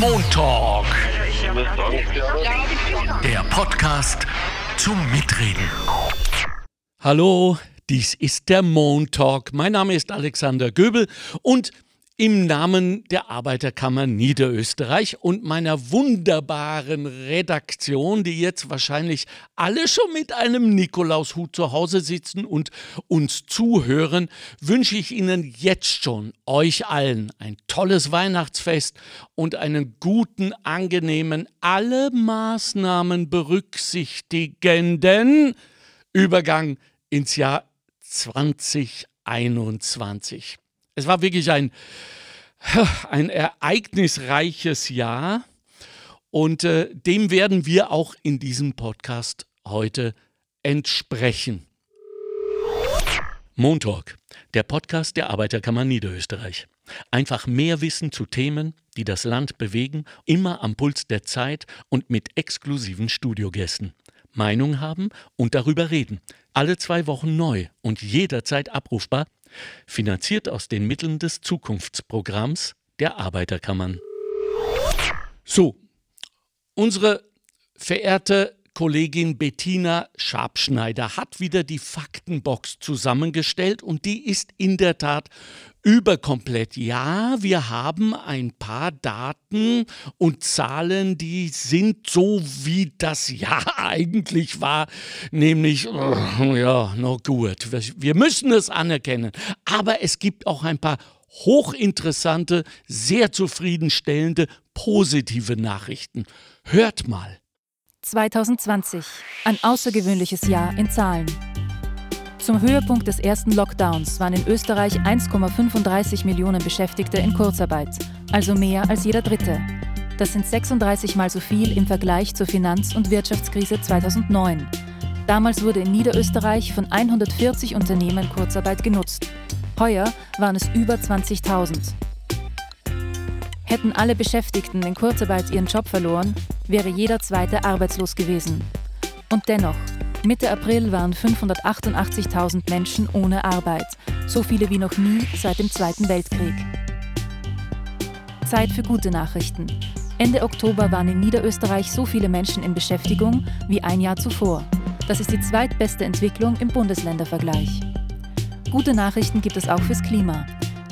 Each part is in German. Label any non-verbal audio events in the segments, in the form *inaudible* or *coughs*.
Montalk. Der Podcast zum Mitreden. Hallo, dies ist der Montalk. Mein Name ist Alexander Göbel und im Namen der Arbeiterkammer Niederösterreich und meiner wunderbaren Redaktion, die jetzt wahrscheinlich alle schon mit einem Nikolaushut zu Hause sitzen und uns zuhören, wünsche ich Ihnen jetzt schon, euch allen, ein tolles Weihnachtsfest und einen guten, angenehmen, alle Maßnahmen berücksichtigenden Übergang ins Jahr 2021. Es war wirklich ein, *sighs* ein ereignisreiches Jahr und äh, dem werden wir auch in diesem Podcast heute entsprechen. Montalk, der Podcast der Arbeiterkammer Niederösterreich. Einfach mehr Wissen zu Themen, die das Land bewegen, immer am Puls der Zeit und mit exklusiven Studiogästen. Meinung haben und darüber reden. Alle zwei Wochen neu und jederzeit abrufbar finanziert aus den Mitteln des Zukunftsprogramms der Arbeiterkammern. So, unsere verehrte Kollegin Bettina Schabschneider hat wieder die Faktenbox zusammengestellt und die ist in der Tat überkomplett. Ja, wir haben ein paar Daten und Zahlen, die sind so, wie das *laughs* Jahr eigentlich war, nämlich, oh, ja, no gut, wir müssen es anerkennen. Aber es gibt auch ein paar hochinteressante, sehr zufriedenstellende, positive Nachrichten. Hört mal. 2020, ein außergewöhnliches Jahr in Zahlen. Zum Höhepunkt des ersten Lockdowns waren in Österreich 1,35 Millionen Beschäftigte in Kurzarbeit, also mehr als jeder Dritte. Das sind 36 Mal so viel im Vergleich zur Finanz- und Wirtschaftskrise 2009. Damals wurde in Niederösterreich von 140 Unternehmen Kurzarbeit genutzt. Heuer waren es über 20.000. Hätten alle Beschäftigten in Kurzarbeit ihren Job verloren, wäre jeder zweite arbeitslos gewesen. Und dennoch, Mitte April waren 588.000 Menschen ohne Arbeit, so viele wie noch nie seit dem Zweiten Weltkrieg. Zeit für gute Nachrichten. Ende Oktober waren in Niederösterreich so viele Menschen in Beschäftigung wie ein Jahr zuvor. Das ist die zweitbeste Entwicklung im Bundesländervergleich. Gute Nachrichten gibt es auch fürs Klima.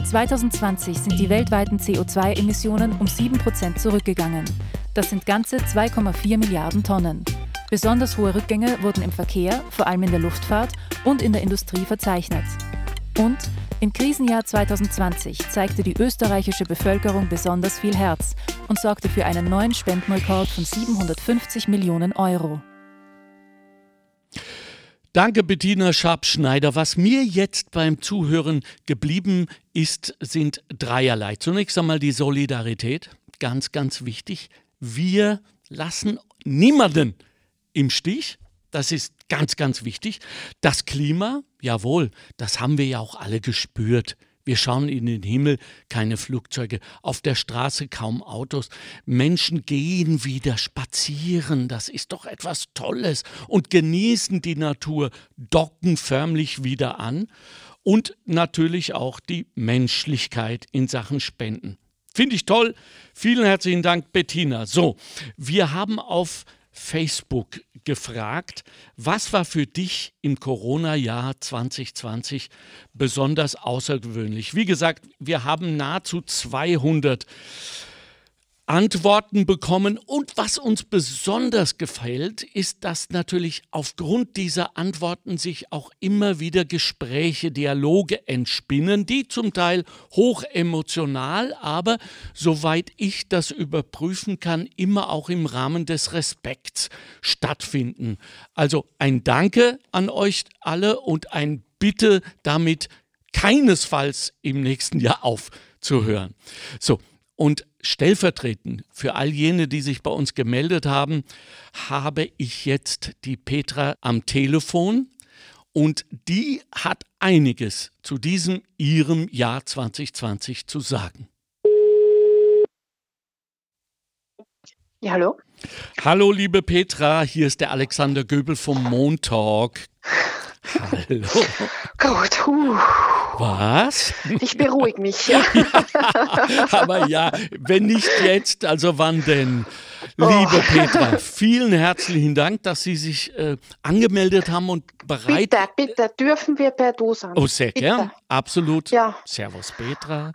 2020 sind die weltweiten CO2-Emissionen um 7% zurückgegangen. Das sind ganze 2,4 Milliarden Tonnen. Besonders hohe Rückgänge wurden im Verkehr, vor allem in der Luftfahrt und in der Industrie verzeichnet. Und im Krisenjahr 2020 zeigte die österreichische Bevölkerung besonders viel Herz und sorgte für einen neuen Spendenrekord von 750 Millionen Euro. Danke, Bettina Schabschneider. Was mir jetzt beim Zuhören geblieben ist, sind dreierlei. Zunächst einmal die Solidarität, ganz, ganz wichtig. Wir lassen niemanden im Stich. Das ist ganz, ganz wichtig. Das Klima, jawohl, das haben wir ja auch alle gespürt. Wir schauen in den Himmel, keine Flugzeuge, auf der Straße kaum Autos. Menschen gehen wieder spazieren, das ist doch etwas Tolles und genießen die Natur, docken förmlich wieder an und natürlich auch die Menschlichkeit in Sachen Spenden. Finde ich toll. Vielen herzlichen Dank, Bettina. So, wir haben auf Facebook gefragt, was war für dich im Corona-Jahr 2020 besonders außergewöhnlich? Wie gesagt, wir haben nahezu 200 Antworten bekommen. Und was uns besonders gefällt, ist, dass natürlich aufgrund dieser Antworten sich auch immer wieder Gespräche, Dialoge entspinnen, die zum Teil hoch emotional, aber soweit ich das überprüfen kann, immer auch im Rahmen des Respekts stattfinden. Also ein Danke an euch alle und ein Bitte damit keinesfalls im nächsten Jahr aufzuhören. So, und stellvertretend für all jene, die sich bei uns gemeldet haben, habe ich jetzt die Petra am Telefon und die hat einiges zu diesem ihrem Jahr 2020 zu sagen. Ja, hallo. Hallo, liebe Petra, hier ist der Alexander Göbel vom Montalk. Hallo. Gut, huh. Was? Ich beruhige mich. *laughs* Ja, aber ja, wenn nicht jetzt, also wann denn? Liebe oh. Petra, vielen herzlichen Dank, dass Sie sich äh, angemeldet haben und bereit. Bitte, bitte, dürfen wir per Du sein. Oh, sehr bitte. gern, absolut. Ja. Servus Petra.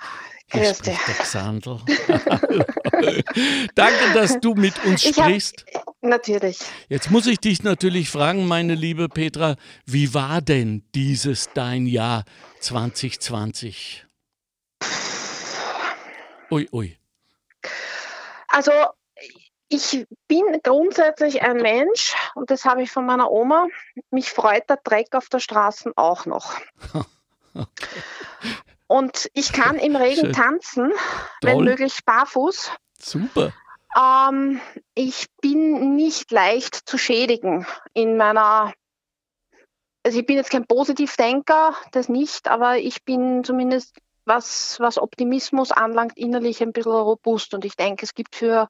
Grüß Hier spricht der Xandl. *laughs* Danke, dass du mit uns Ich hab- sprichst. Natürlich. Jetzt muss ich dich natürlich fragen, meine liebe Petra, wie war denn dieses dein Jahr 2020? Ui, ui. Also ich bin grundsätzlich ein Mensch und das habe ich von meiner Oma. Mich freut der Dreck auf der Straße auch noch. *laughs* Und ich kann im Regen Schön. tanzen, wenn Toll. möglich barfuß. Super. Ähm, ich bin nicht leicht zu schädigen in meiner. Also ich bin jetzt kein Positivdenker, das nicht, aber ich bin zumindest, was, was Optimismus anlangt, innerlich ein bisschen robust und ich denke, es gibt für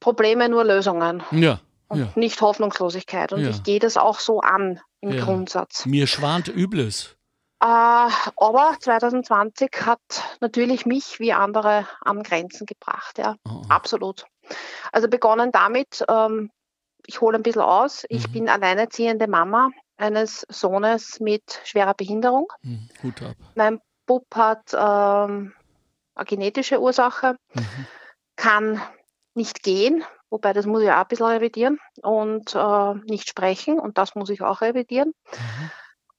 Probleme nur Lösungen Ja, und ja. nicht Hoffnungslosigkeit. Und Ja. ich gehe das auch so an im Ja. Grundsatz. Mir schwant Übles. Äh, aber 2020 hat natürlich mich wie andere an Grenzen gebracht, ja. Oh, oh. Absolut. Also begonnen damit, ähm, ich hole ein bisschen aus, ich Mhm. bin alleinerziehende Mama eines Sohnes mit schwerer Behinderung. Hm, Hut ab. Mein Bub hat ähm, eine genetische Ursache, Mhm. kann nicht gehen, wobei das muss ich auch ein bisschen revidieren und äh, nicht sprechen und das muss ich auch revidieren. Mhm.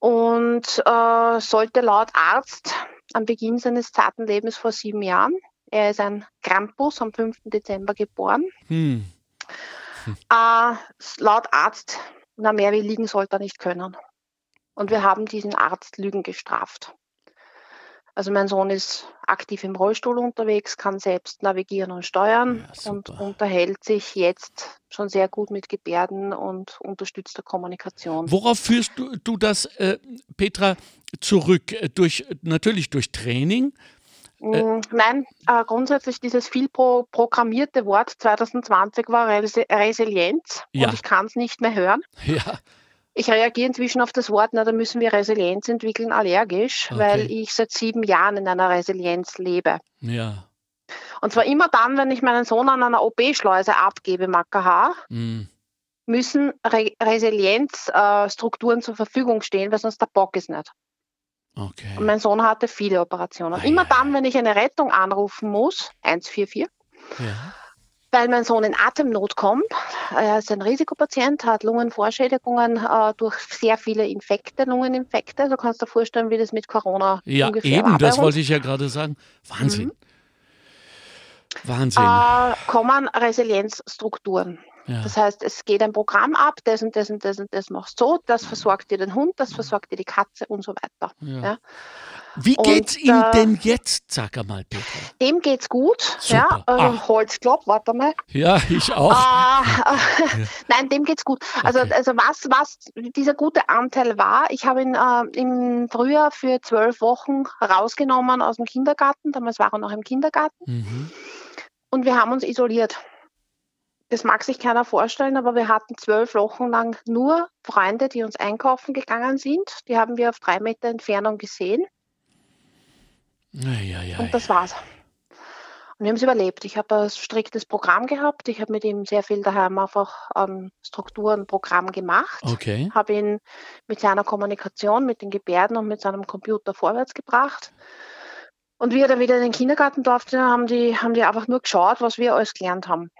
Und äh, sollte laut Arzt am Beginn seines zarten Lebens vor sieben Jahren, er ist ein Krampus am 5. Dezember geboren, Hm. äh, laut Arzt, na mehr wie liegen sollte er nicht können. Und wir haben diesen Arzt Lügen gestraft. Also mein Sohn ist aktiv im Rollstuhl unterwegs, kann selbst navigieren und steuern Ja, und unterhält sich jetzt schon sehr gut mit Gebärden und unterstützter Kommunikation. Worauf führst du, du das, äh, Petra, zurück? Äh, Durch, natürlich durch Training? Mm, Nein, äh, grundsätzlich dieses viel pro programmierte Wort 2020 war Resi Resilienz Ja. und ich kann es nicht mehr hören. *laughs* Ja. Ich reagiere inzwischen auf das Wort, na, da müssen wir Resilienz entwickeln, allergisch, Okay. weil ich seit sieben Jahren in einer Resilienz lebe. Ja. Und zwar immer dann, wenn ich meinen Sohn an einer OP-Schleuse abgebe, im AKH, Hm. müssen Re Resilienzstrukturen äh, zur Verfügung stehen, weil sonst der Bock ist nicht. Okay. Und mein Sohn hatte viele Operationen. Ei, Immer ei, dann, wenn ich eine Rettung anrufen muss, 144, Ja. Weil mein Sohn in Atemnot kommt. Er ist ein Risikopatient, hat Lungenvorschädigungen äh, durch sehr viele Infekte, Lungeninfekte. Du kannst dir vorstellen, wie das mit Corona Ja, ungefähr eben, war bei das uns. wollte ich ja gerade sagen. Wahnsinn. Wahnsinn. äh, kommen Resilienzstrukturen. ja. Das heißt, es geht ein Programm ab, das und das und das und das machst so, das versorgt dir den Hund, das versorgt dir die Katze und so weiter. ja. ja. Wie Und, geht's ihm äh, denn jetzt, sag einmal, Petra? Dem geht's gut. Super. Ja, äh, Ah. Holzklopp, warte mal. Ja, ich auch. Ah, *laughs* äh, *laughs* Nein, dem geht's gut. Also, Okay. also was, was dieser gute Anteil war, ich habe ihn äh, im Frühjahr für zwölf Wochen rausgenommen aus dem Kindergarten. Damals war er noch im Kindergarten. Mhm. Und wir haben uns isoliert. Das mag sich keiner vorstellen, aber wir hatten zwölf Wochen lang nur Freunde, die uns einkaufen gegangen sind. Die haben wir auf drei Meter Entfernung gesehen. Ja. Und das war's. Und wir haben es überlebt. Ich habe ein striktes Programm gehabt. Ich habe mit ihm sehr viel daheim einfach an Strukturen, Programm gemacht. Okay. Habe ihn mit seiner Kommunikation, mit den Gebärden und mit seinem Computer vorwärts gebracht. Und wie er dann wieder in den Kindergarten durfte, haben die, haben die einfach nur geschaut, was wir alles gelernt haben.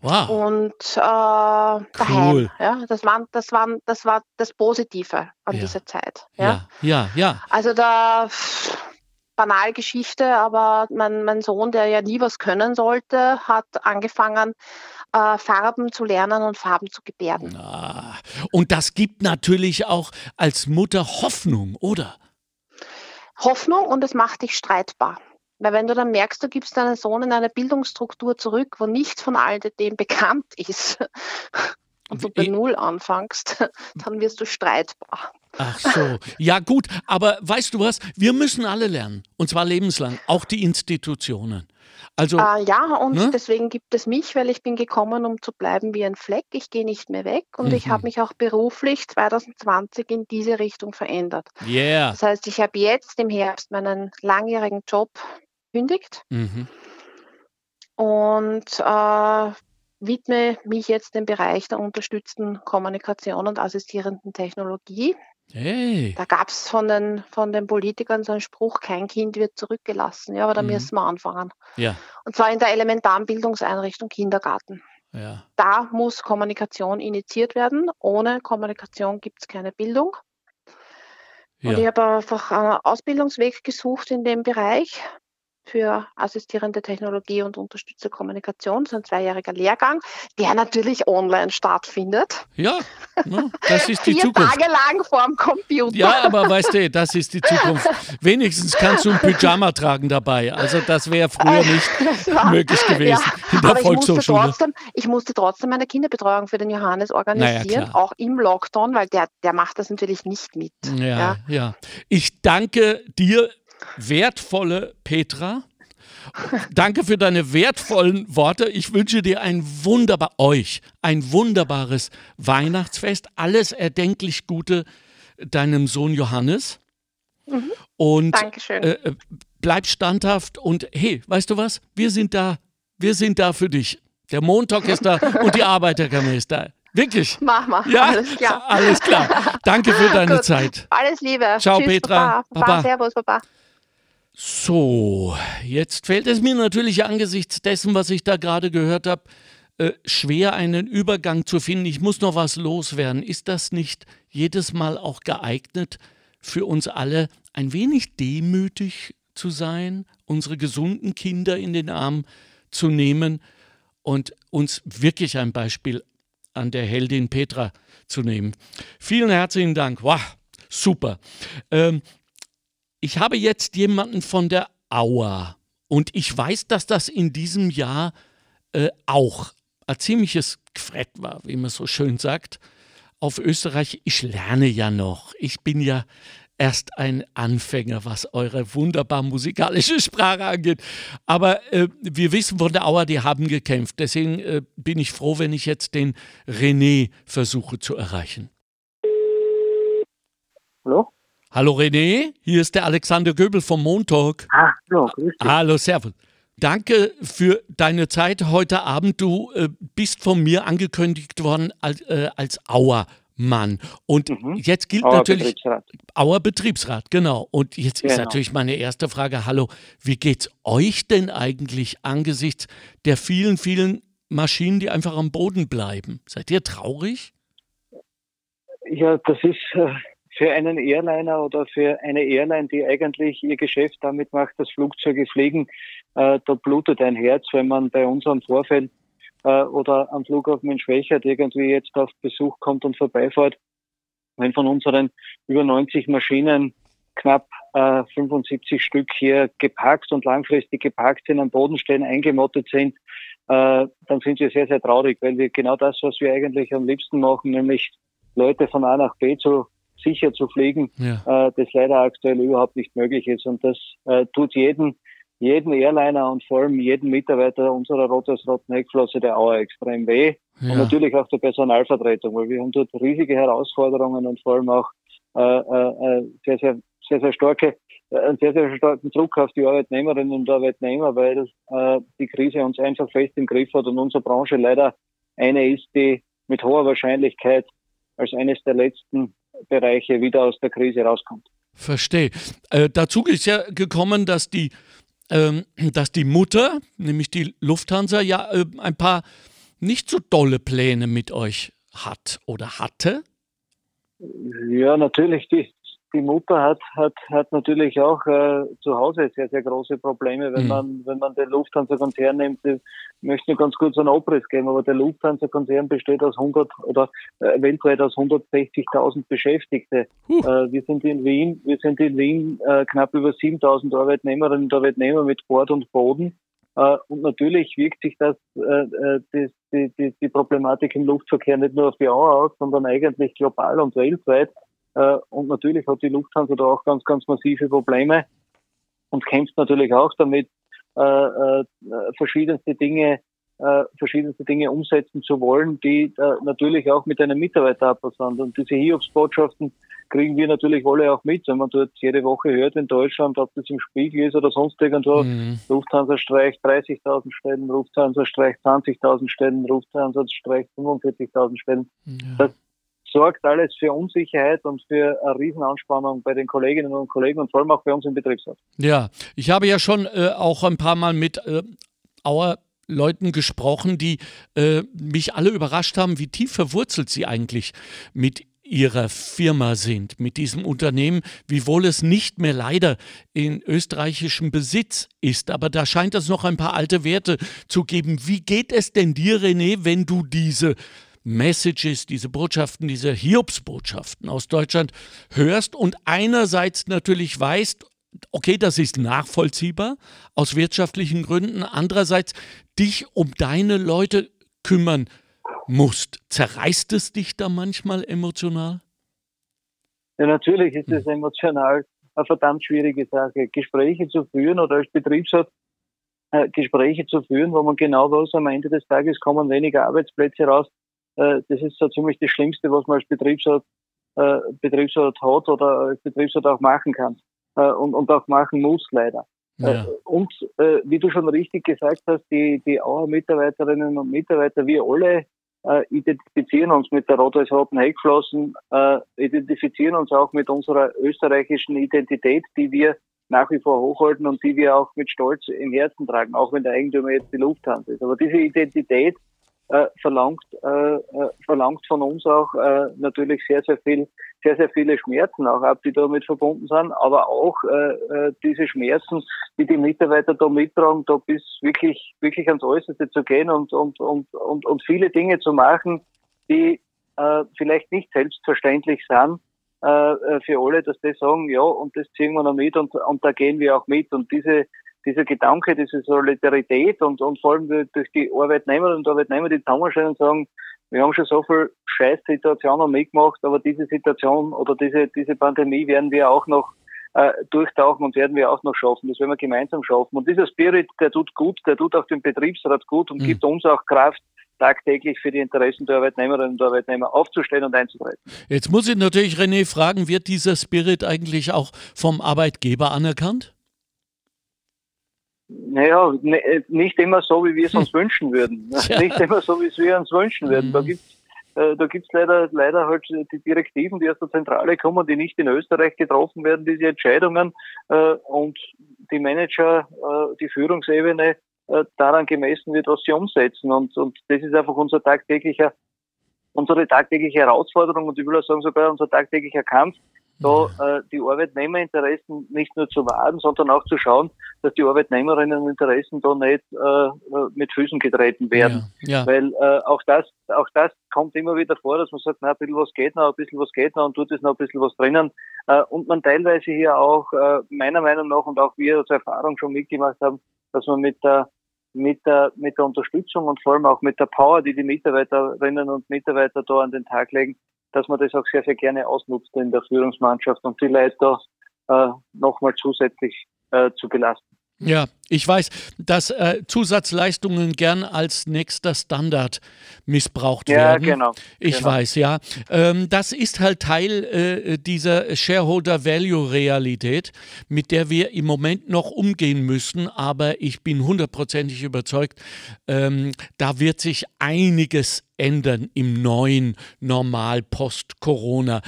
Wow. Und äh, daheim. Cool. Ja, das, waren, das, waren, das war das Positive an Ja. dieser Zeit. Ja? Ja, ja, ja. Also da pff, banal Geschichte, aber mein, mein Sohn, der ja nie was können sollte, hat angefangen, äh, Farben zu lernen und Farben zu gebärden. Ah, Und das gibt natürlich auch als Mutter Hoffnung, oder? Hoffnung und es macht dich streitbar. Weil wenn du dann merkst, du gibst deinen Sohn in eine Bildungsstruktur zurück, wo nichts von all dem *laughs* bekannt ist und du bei Null anfängst, *laughs* dann wirst du streitbar. Ach so. Ja, gut. Aber weißt du was? Wir müssen alle lernen. Und zwar lebenslang. Auch die Institutionen. Also, äh, ja, und ne? deswegen gibt es mich, weil ich bin gekommen, um zu bleiben wie ein Fleck. Ich gehe nicht mehr weg und ich Mhm. habe mich auch beruflich 2020 in diese Richtung verändert. yeah. Das heißt, ich habe jetzt im Herbst meinen langjährigen Job gekündigt Mhm. und äh, widme mich jetzt dem Bereich der unterstützten Kommunikation und assistierenden Technologie. Hey. Da gab es von den, von den Politikern so einen Spruch, kein Kind wird zurückgelassen. Ja, aber da Mhm. müssen wir anfangen. Ja, Und zwar in der elementaren Bildungseinrichtung Kindergarten. ja. Da muss Kommunikation initiiert werden. Ohne Kommunikation gibt es keine Bildung. Und ich ja. habe einfach einen Ausbildungsweg gesucht in dem Bereich für assistierende Technologie und unterstützte Kommunikation. Das ist ein zweijähriger Lehrgang, der natürlich online stattfindet. Ja, ne? das ist die Vier Zukunft. Tage lang vorm Computer. Ja, aber weißt du, das ist die Zukunft. Wenigstens kannst du ein Pyjama tragen dabei. Also das wäre früher nicht Das war- möglich gewesen in der aber ich musste, Volkshochschule. trotzdem, ich musste trotzdem meine Kinderbetreuung für den Johannes organisieren, klar. auch im Lockdown, weil der, der macht das natürlich nicht mit. Ja, ja. Ich danke dir, wertvolle Petra. Danke für deine wertvollen Worte. Ich wünsche dir ein wunderbar, euch ein wunderbares Weihnachtsfest. Alles erdenklich Gute deinem Sohn Johannes. Und Dankeschön. äh, äh, bleib standhaft und hey, weißt du was? Wir sind da, wir sind da für dich. Der Montag ist da und die Arbeiterkammer ist da. Wirklich. Mach mal. Ja, Alles klar. alles klar. Danke für deine. Zeit. Alles Liebe. Ciao, Tschüss, Petra. Baba. Baba. Baba. Servus, Baba. So, jetzt fällt es mir natürlich angesichts dessen, was ich da gerade gehört habe, äh, schwer einen Übergang zu finden. Ich muss noch was loswerden. Ist das nicht jedes Mal auch geeignet für uns alle, ein wenig demütig zu sein, unsere gesunden Kinder in den Arm zu nehmen und uns wirklich ein Beispiel an der Heldin Petra zu nehmen? Vielen herzlichen Dank. Wow, super. Ähm, ich habe jetzt jemanden von der Auer und ich weiß, dass das in diesem Jahr äh, auch ein ziemliches Gfrett war, wie man so schön sagt, auf Österreich. Ich lerne ja noch. Ich bin ja erst ein Anfänger, was eure wunderbar musikalische Sprache angeht. Aber äh, wir wissen von der Auer, die haben gekämpft. Deswegen äh, bin ich froh, wenn ich jetzt den René versuche zu erreichen. Hallo? Hallo René, hier ist der Alexander Göbel vom Montag. Ah, hallo, grüß dich. Hallo, Servus. Danke für deine Zeit heute Abend. Du äh, bist von mir angekündigt worden als, äh, als Auermann. Und Mhm. jetzt gilt Auer natürlich Betriebsrat. Auer Betriebsrat, genau. Und jetzt ist Genau. natürlich meine erste Frage: Hallo, wie geht's euch denn eigentlich angesichts der vielen, vielen Maschinen, die einfach am Boden bleiben? Seid ihr traurig? Ja, das ist äh, für einen Airliner oder für eine Airline, die eigentlich ihr Geschäft damit macht, dass Flugzeuge fliegen, äh, da blutet ein Herz, wenn man bei unserem Vorfeld äh, oder am Flughafen in Schwächert irgendwie jetzt auf Besuch kommt und vorbeifährt. Wenn von unseren über 90 Maschinen knapp äh, 75 Stück hier geparkt und langfristig geparkt sind, am Boden stehen, eingemottet sind, äh, dann sind wir sehr, sehr traurig, weil wir genau das, was wir eigentlich am liebsten machen, nämlich Leute von A nach B zu sicher zu fliegen, Ja. äh, das leider aktuell überhaupt nicht möglich ist. Und das äh, tut jeden, jeden Airliner und vor allem jeden Mitarbeiter unserer Rot-Roten Heckflosse der Auer extrem weh. Und ja. natürlich auch der Personalvertretung, weil wir haben dort riesige Herausforderungen und vor allem auch äh, äh, äh, sehr, sehr, sehr, sehr starke, äh, einen sehr, sehr starken Druck auf die Arbeitnehmerinnen und Arbeitnehmer, weil äh, die Krise uns einfach fest im Griff hat und unsere Branche leider eine ist, die mit hoher Wahrscheinlichkeit als eines der letzten Bereiche wieder aus der Krise rauskommt. Verstehe. Äh, dazu ist ja gekommen, dass die, ähm, dass die Mutter, nämlich die Lufthansa, ja äh, ein paar nicht so dolle Pläne mit euch hat oder hatte. Ja, natürlich, die, die Mutter hat, hat, hat natürlich auch äh, zu Hause sehr, sehr große Probleme, wenn Mhm. man, wenn man den Lufthansa-Konzern nimmt. Ich möchte nur ganz kurz einen Abriss geben, aber der Lufthansa-Konzern besteht aus 100 oder äh, weltweit aus 160.000 Beschäftigte. Huh. Äh, wir sind in Wien, wir sind in Wien äh, knapp über 7.000 Arbeitnehmerinnen und Arbeitnehmer mit Bord und Boden. Äh, und natürlich wirkt sich das, äh, äh, die, die, die Problematik im Luftverkehr nicht nur auf die Auer aus, sondern eigentlich global und weltweit. Äh, und natürlich hat die Lufthansa da auch ganz, ganz massive Probleme und kämpft natürlich auch damit, äh, äh, verschiedenste Dinge äh, verschiedenste Dinge umsetzen zu wollen, die äh, natürlich auch mit einem Mitarbeiter sind. Und diese Hiobsbotschaften kriegen wir natürlich alle auch mit, wenn man dort jede Woche hört in Deutschland, ob das im Spiegel ist oder sonst irgendwo, mhm. Lufthansa streicht 30.000 Stellen, Lufthansa streicht 20.000 Stellen, Lufthansa streicht 45.000 Stellen. Ja. Das sorgt alles für Unsicherheit und für eine Riesenanspannung bei den Kolleginnen und Kollegen und vor allem auch bei uns im Betriebsrat. Ja, ich habe ja schon äh, auch ein paar Mal mit äh, Auer Leuten gesprochen, die äh, mich alle überrascht haben, wie tief verwurzelt sie eigentlich mit ihrer Firma sind, mit diesem Unternehmen, wiewohl es nicht mehr leider in österreichischem Besitz ist. Aber da scheint es noch ein paar alte Werte zu geben. Wie geht es denn dir, René, wenn du diese Messages, diese Botschaften, diese Hiobsbotschaften aus Deutschland hörst und einerseits natürlich weißt, okay, das ist nachvollziehbar aus wirtschaftlichen Gründen, andererseits dich um deine Leute kümmern musst. Zerreißt es dich da manchmal emotional? Ja, natürlich ist es hm. emotional eine verdammt schwierige Sache. Gespräche zu führen oder als Betriebsrat äh, Gespräche zu führen, wo man genau weiß, am Ende des Tages kommen weniger Arbeitsplätze raus. Äh, das ist so ziemlich das Schlimmste, was man als Betriebsrat, äh, Betriebsrat hat oder als Betriebsrat auch machen kann äh, und, und auch machen muss, leider. Ja. Äh, und äh, wie du schon richtig gesagt hast, die, die Auer-Mitarbeiterinnen und Mitarbeiter, wir alle äh, identifizieren uns mit der rot-weiß-roten Heckflossen, äh, identifizieren uns auch mit unserer österreichischen Identität, die wir nach wie vor hochhalten und die wir auch mit Stolz im Herzen tragen, auch wenn der Eigentümer jetzt die Lufthansa ist. Aber diese Identität äh, verlangt, äh, äh, verlangt von uns auch äh, natürlich sehr, sehr viel, sehr, sehr viele Schmerzen auch ab, die damit verbunden sind, aber auch äh, äh, diese Schmerzen, die die Mitarbeiter da mittragen, da bis wirklich, wirklich ans Äußerste zu gehen und, und, und, und, und viele Dinge zu machen, die äh, vielleicht nicht selbstverständlich sind, äh, für alle, dass die sagen, ja, und das ziehen wir noch mit und, und da gehen wir auch mit. Und diese, dieser Gedanke, diese Solidarität und, und vor allem durch die Arbeitnehmerinnen und Arbeitnehmer, die zusammenstehen und sagen, wir haben schon so viel Scheißsituationen mitgemacht, aber diese Situation oder diese, diese Pandemie werden wir auch noch äh, durchtauchen und werden wir auch noch schaffen. Das werden wir gemeinsam schaffen. Und dieser Spirit, der tut gut, der tut auch dem Betriebsrat gut und mhm. gibt uns auch Kraft, tagtäglich für die Interessen der Arbeitnehmerinnen und Arbeitnehmer aufzustellen und einzutreten. Jetzt muss ich natürlich René fragen, wird dieser Spirit eigentlich auch vom Arbeitgeber anerkannt? Naja, ne, nicht immer so, wie wir es uns *laughs* wünschen würden. Ja. *laughs* Nicht immer so, wie es wir uns wünschen würden. Da hm. gibt's äh, da gibt's leider, leider halt die Direktiven, die aus der Zentrale kommen, die nicht in Österreich getroffen werden, diese Entscheidungen, äh, und die Manager, äh, die Führungsebene äh, daran gemessen wird, was sie umsetzen. Und, und das ist einfach unser tagtäglicher, unsere tagtägliche Herausforderung und ich will auch sagen, sogar unser tagtäglicher Kampf, da äh, die Arbeitnehmerinteressen nicht nur zu wahren, sondern auch zu schauen, dass die Arbeitnehmerinneninteressen da nicht äh, mit Füßen getreten werden. Ja, ja. Weil äh, auch das, auch das kommt immer wieder vor, dass man sagt, na, ein bisschen was geht noch, ein bisschen was geht noch und tut es noch ein bisschen was drinnen. Äh, und man teilweise hier auch, äh, meiner Meinung nach und auch wir als Erfahrung schon mitgemacht haben, dass man mit der mit der, mit der Unterstützung und vor allem auch mit der Power, die die Mitarbeiterinnen und Mitarbeiter da an den Tag legen, dass man das auch sehr, sehr gerne ausnutzt in der Führungsmannschaft und die Leute äh, nochmal zusätzlich äh, zu belasten. Ja, ich weiß, dass äh, Zusatzleistungen gern als nächster Standard missbraucht ja, werden. Ja, genau. Ich genau. weiß, ja. Ähm, das ist halt Teil äh, dieser Shareholder-Value-Realität, mit der wir im Moment noch umgehen müssen. Aber ich bin hundertprozentig überzeugt, ähm, da wird sich einiges ändern im neuen Normal post-Corona.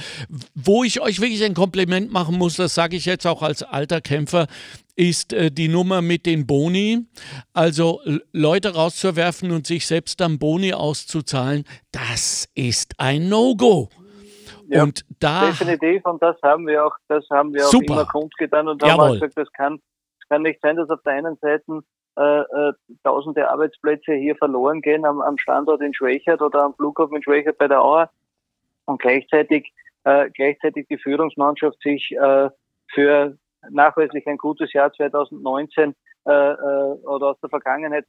Wo ich euch wirklich ein Kompliment machen muss, das sage ich jetzt auch als alter Kämpfer, ist äh, die Nummer mit den Boni. Also Leute rauszuwerfen und sich selbst dann Boni auszuzahlen, das ist ein No-Go. Ja, und da definitiv und das haben wir auch, das haben wir auch super. immer kundgetan und haben auch gesagt, das kann, das kann nicht sein, dass auf der einen Seite äh, äh, tausende Arbeitsplätze hier verloren gehen am, am Standort in Schwächert oder am Flughafen in Schwächert bei der Auer und gleichzeitig äh, gleichzeitig die Führungsmannschaft sich äh, für nachweislich ein gutes Jahr 2019 äh, äh, oder aus der Vergangenheit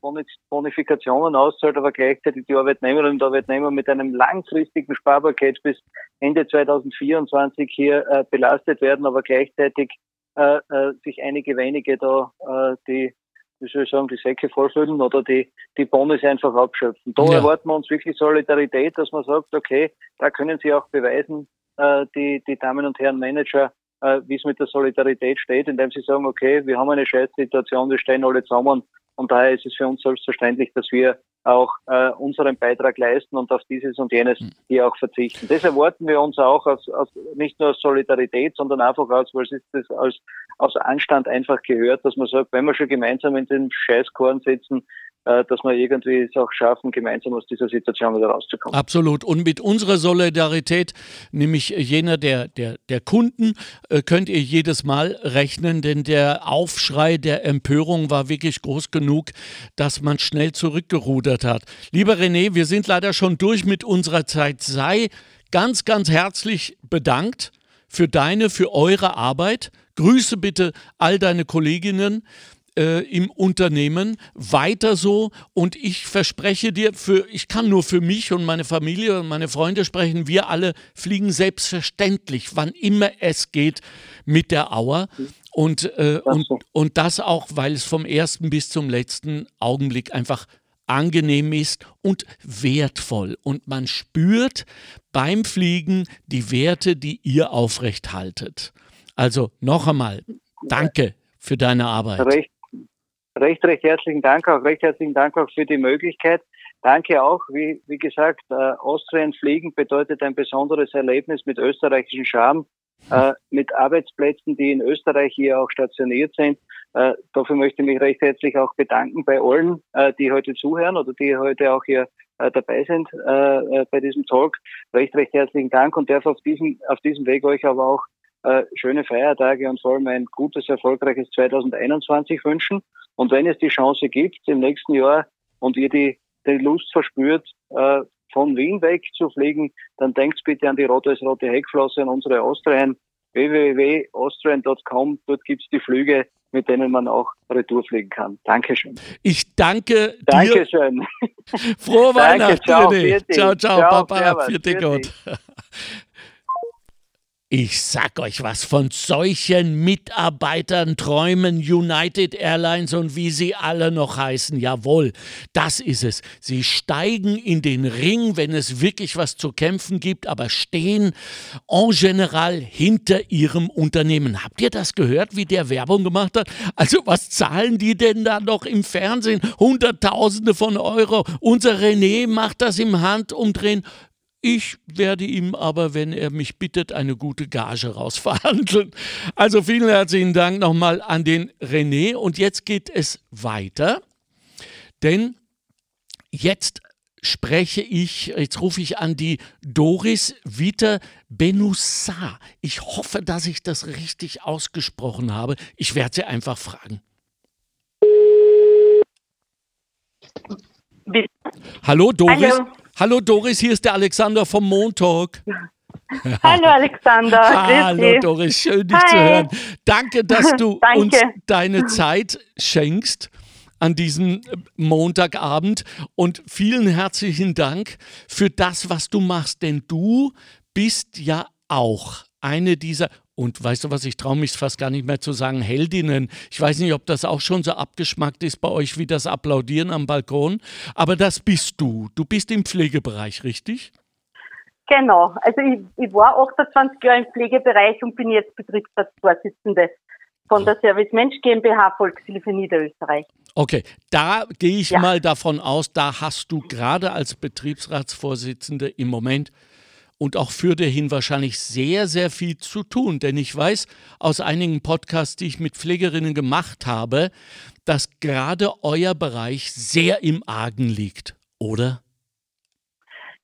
Bonifikationen auszahlt, aber gleichzeitig die Arbeitnehmerinnen und Arbeitnehmer mit einem langfristigen Sparpaket bis Ende 2024 hier äh, belastet werden, aber gleichzeitig äh, äh, sich einige wenige da äh, die wie soll ich sagen, die Säcke vollfüllen oder die, die Bonus einfach abschöpfen. Da ja. erwarten wir uns wirklich Solidarität, dass man sagt, okay, da können Sie auch beweisen, äh, die, die Damen und Herren Manager, äh, wie es mit der Solidarität steht, indem sie sagen, okay, wir haben eine Scheißsituation, wir stehen alle zusammen und daher ist es für uns selbstverständlich, dass wir auch äh, unseren Beitrag leisten und auf dieses und jenes hm. hier auch verzichten. Das erwarten wir uns auch aus, aus, nicht nur aus Solidarität, sondern einfach aus, weil es das als, aus Anstand einfach gehört, dass man sagt, wenn wir schon gemeinsam in den Scheißkorn sitzen, dass wir irgendwie es auch schaffen, gemeinsam aus dieser Situation wieder rauszukommen. Absolut. Und mit unserer Solidarität, nämlich jener der, der, der Kunden, äh, könnt ihr jedes Mal rechnen, denn der Aufschrei der Empörung war wirklich groß genug, dass man schnell zurückgerudert hat. Lieber René, wir sind leider schon durch mit unserer Zeit. Sei ganz, ganz herzlich bedankt für deine, für eure Arbeit. Grüße bitte all deine Kolleginnen äh, im Unternehmen. Weiter so und ich verspreche dir, für, ich kann nur für mich und meine Familie und meine Freunde sprechen, wir alle fliegen selbstverständlich, wann immer es geht, mit der Auer. Und, äh, und, und das auch, weil es vom ersten bis zum letzten Augenblick einfach angenehm ist und wertvoll. Und man spürt beim Fliegen die Werte, die ihr aufrecht haltet. Also noch einmal, danke für deine Arbeit. Recht, recht, recht herzlichen Dank auch, recht herzlichen Dank auch für die Möglichkeit. Danke auch, wie, wie gesagt, äh, Austrian Fliegen bedeutet ein besonderes Erlebnis mit österreichischen Charme, äh, mit Arbeitsplätzen, die in Österreich hier auch stationiert sind. Äh, dafür möchte ich mich recht herzlich auch bedanken bei allen, äh, die heute zuhören oder die heute auch hier äh, dabei sind äh, äh, bei diesem Talk. Recht, recht herzlichen Dank und darf auf diesem, auf diesem Weg euch aber auch äh, schöne Feiertage und vor allem ein gutes, erfolgreiches 2021 wünschen. Und wenn es die Chance gibt, im nächsten Jahr und ihr die, die Lust verspürt, äh, von Wien weg zu fliegen, dann denkt bitte an die rote, rote Heckflosse, an unsere Austrian, www.austrian.com. Dort gibt's die Flüge, mit denen man auch Retour fliegen kann. Dankeschön. Ich danke dir. Dankeschön. Frohe Weihnachten. Danke, ciao, ciao, ciao, ciao, Papa. Vierte Gott. Ich sag euch was von solchen Mitarbeitern träumen United Airlines und wie sie alle noch heißen. Jawohl, das ist es. Sie steigen in den Ring, wenn es wirklich was zu kämpfen gibt, aber stehen en general hinter ihrem Unternehmen. Habt ihr das gehört, wie der Werbung gemacht hat? Also was zahlen die denn da noch im Fernsehen? Hunderttausende von Euro. Unser René macht das im Handumdrehen. Ich werde ihm aber, wenn er mich bittet, eine gute Gage rausverhandeln. Also vielen herzlichen Dank nochmal an den René. Und jetzt geht es weiter, denn jetzt spreche ich, jetzt rufe ich an die Doris Vita Benoussa. Ich hoffe, dass ich das richtig ausgesprochen habe. Ich werde sie einfach fragen. Hallo Doris. Hallo. Hallo Doris, hier ist der Alexander vom Montalk. *laughs* Hallo Alexander. Hallo Doris, schön dich Hi. zu hören. Danke, dass *laughs* du uns deine Zeit schenkst an diesem Montagabend und vielen herzlichen Dank für das, was du machst, denn du bist ja auch eine dieser, und weißt du was, ich traue mich fast gar nicht mehr zu sagen, Heldinnen. Ich weiß nicht, ob das auch schon so abgeschmackt ist bei euch wie das Applaudieren am Balkon, aber das bist du. Du bist im Pflegebereich, richtig? Genau. Also ich, ich war 28 Jahre im Pflegebereich und bin jetzt Betriebsratsvorsitzende von der Service Mensch GmbH Volkshilfe Niederösterreich. Okay, da gehe ich ja. mal davon aus, da hast du gerade als Betriebsratsvorsitzende im Moment und auch für dahin wahrscheinlich sehr, sehr viel zu tun. Denn ich weiß aus einigen Podcasts, die ich mit Pflegerinnen gemacht habe, dass gerade euer Bereich sehr im Argen liegt, oder?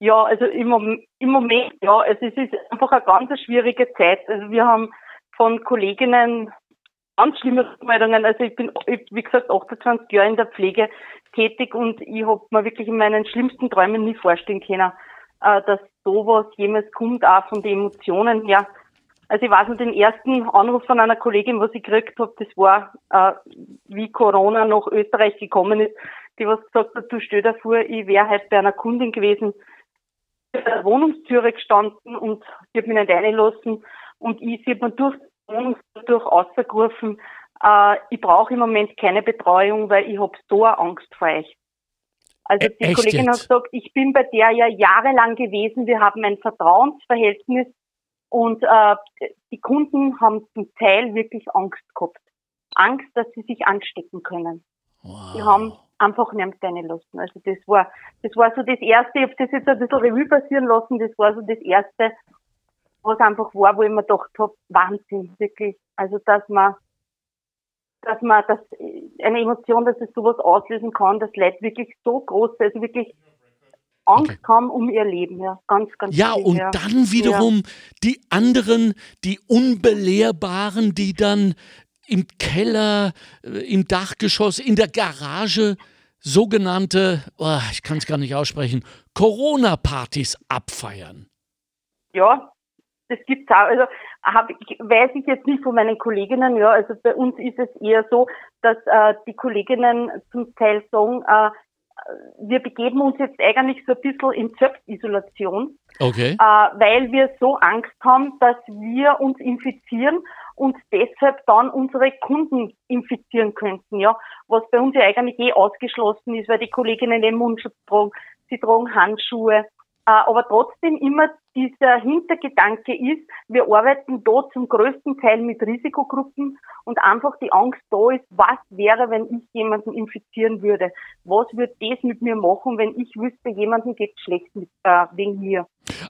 Ja, also im, im Moment, ja, also es ist einfach eine ganz schwierige Zeit. Also wir haben von Kolleginnen ganz schlimme Rückmeldungen. Also ich bin, wie gesagt, 28 Jahre in der Pflege tätig und ich habe mir wirklich in meinen schlimmsten Träumen nie vorstellen können, äh, dass sowas jemals kommt, auch von den Emotionen her. Also ich weiß noch, den ersten Anruf von einer Kollegin, was ich gekriegt habe, das war, äh, wie Corona nach Österreich gekommen ist, die was gesagt hat, du stell dir vor, ich wäre halt bei einer Kundin gewesen, bei der Wohnungstüre gestanden und sie hat mich nicht reingelassen und ich, sie hat mir durch die Wohnungstür durch ausgerufen, äh, ich brauche im Moment keine Betreuung, weil ich habe so Angst vor euch. Also die Echt Kollegin jetzt? hat gesagt, ich bin bei der ja jahrelang gewesen, wir haben ein Vertrauensverhältnis und äh, die Kunden haben zum Teil wirklich Angst gehabt. Angst, dass sie sich anstecken können. Die haben einfach nicht mehr lassen. Also das war, das war so das Erste, ich habe das jetzt ein bisschen Revue passieren lassen, das war so das Erste, was einfach war, wo ich mir gedacht habe, Wahnsinn, wirklich. Also dass man dass man das eine Emotion, dass es sowas auslösen kann, dass Leute wirklich so groß, also wirklich Angst Okay. haben um ihr Leben, ja, ganz, ganz Ja, viel, und ja. dann wiederum die anderen, die Unbelehrbaren, die dann im Keller, äh, im Dachgeschoss, in der Garage sogenannte, oh, ich kann es gar nicht aussprechen, Corona-Partys abfeiern. Ja, das gibt's auch. Also hab, weiß ich jetzt nicht von meinen Kolleginnen, ja, also bei uns ist es eher so, dass äh, die Kolleginnen zum Teil sagen, äh, wir begeben uns jetzt eigentlich so ein bisschen in Selbstisolation, Okay. äh, weil wir so Angst haben, dass wir uns infizieren und deshalb dann unsere Kunden infizieren könnten, ja, was bei uns ja eigentlich eh ausgeschlossen ist, weil die Kolleginnen den Mundschutz tragen, sie tragen Handschuhe, äh, aber trotzdem immer dieser Hintergedanke ist, wir arbeiten da zum größten Teil mit Risikogruppen und einfach die Angst da ist, was wäre, wenn ich jemanden infizieren würde? Was würde das mit mir machen, wenn ich wüsste, jemandem geht schlecht mit, äh, wegen mir?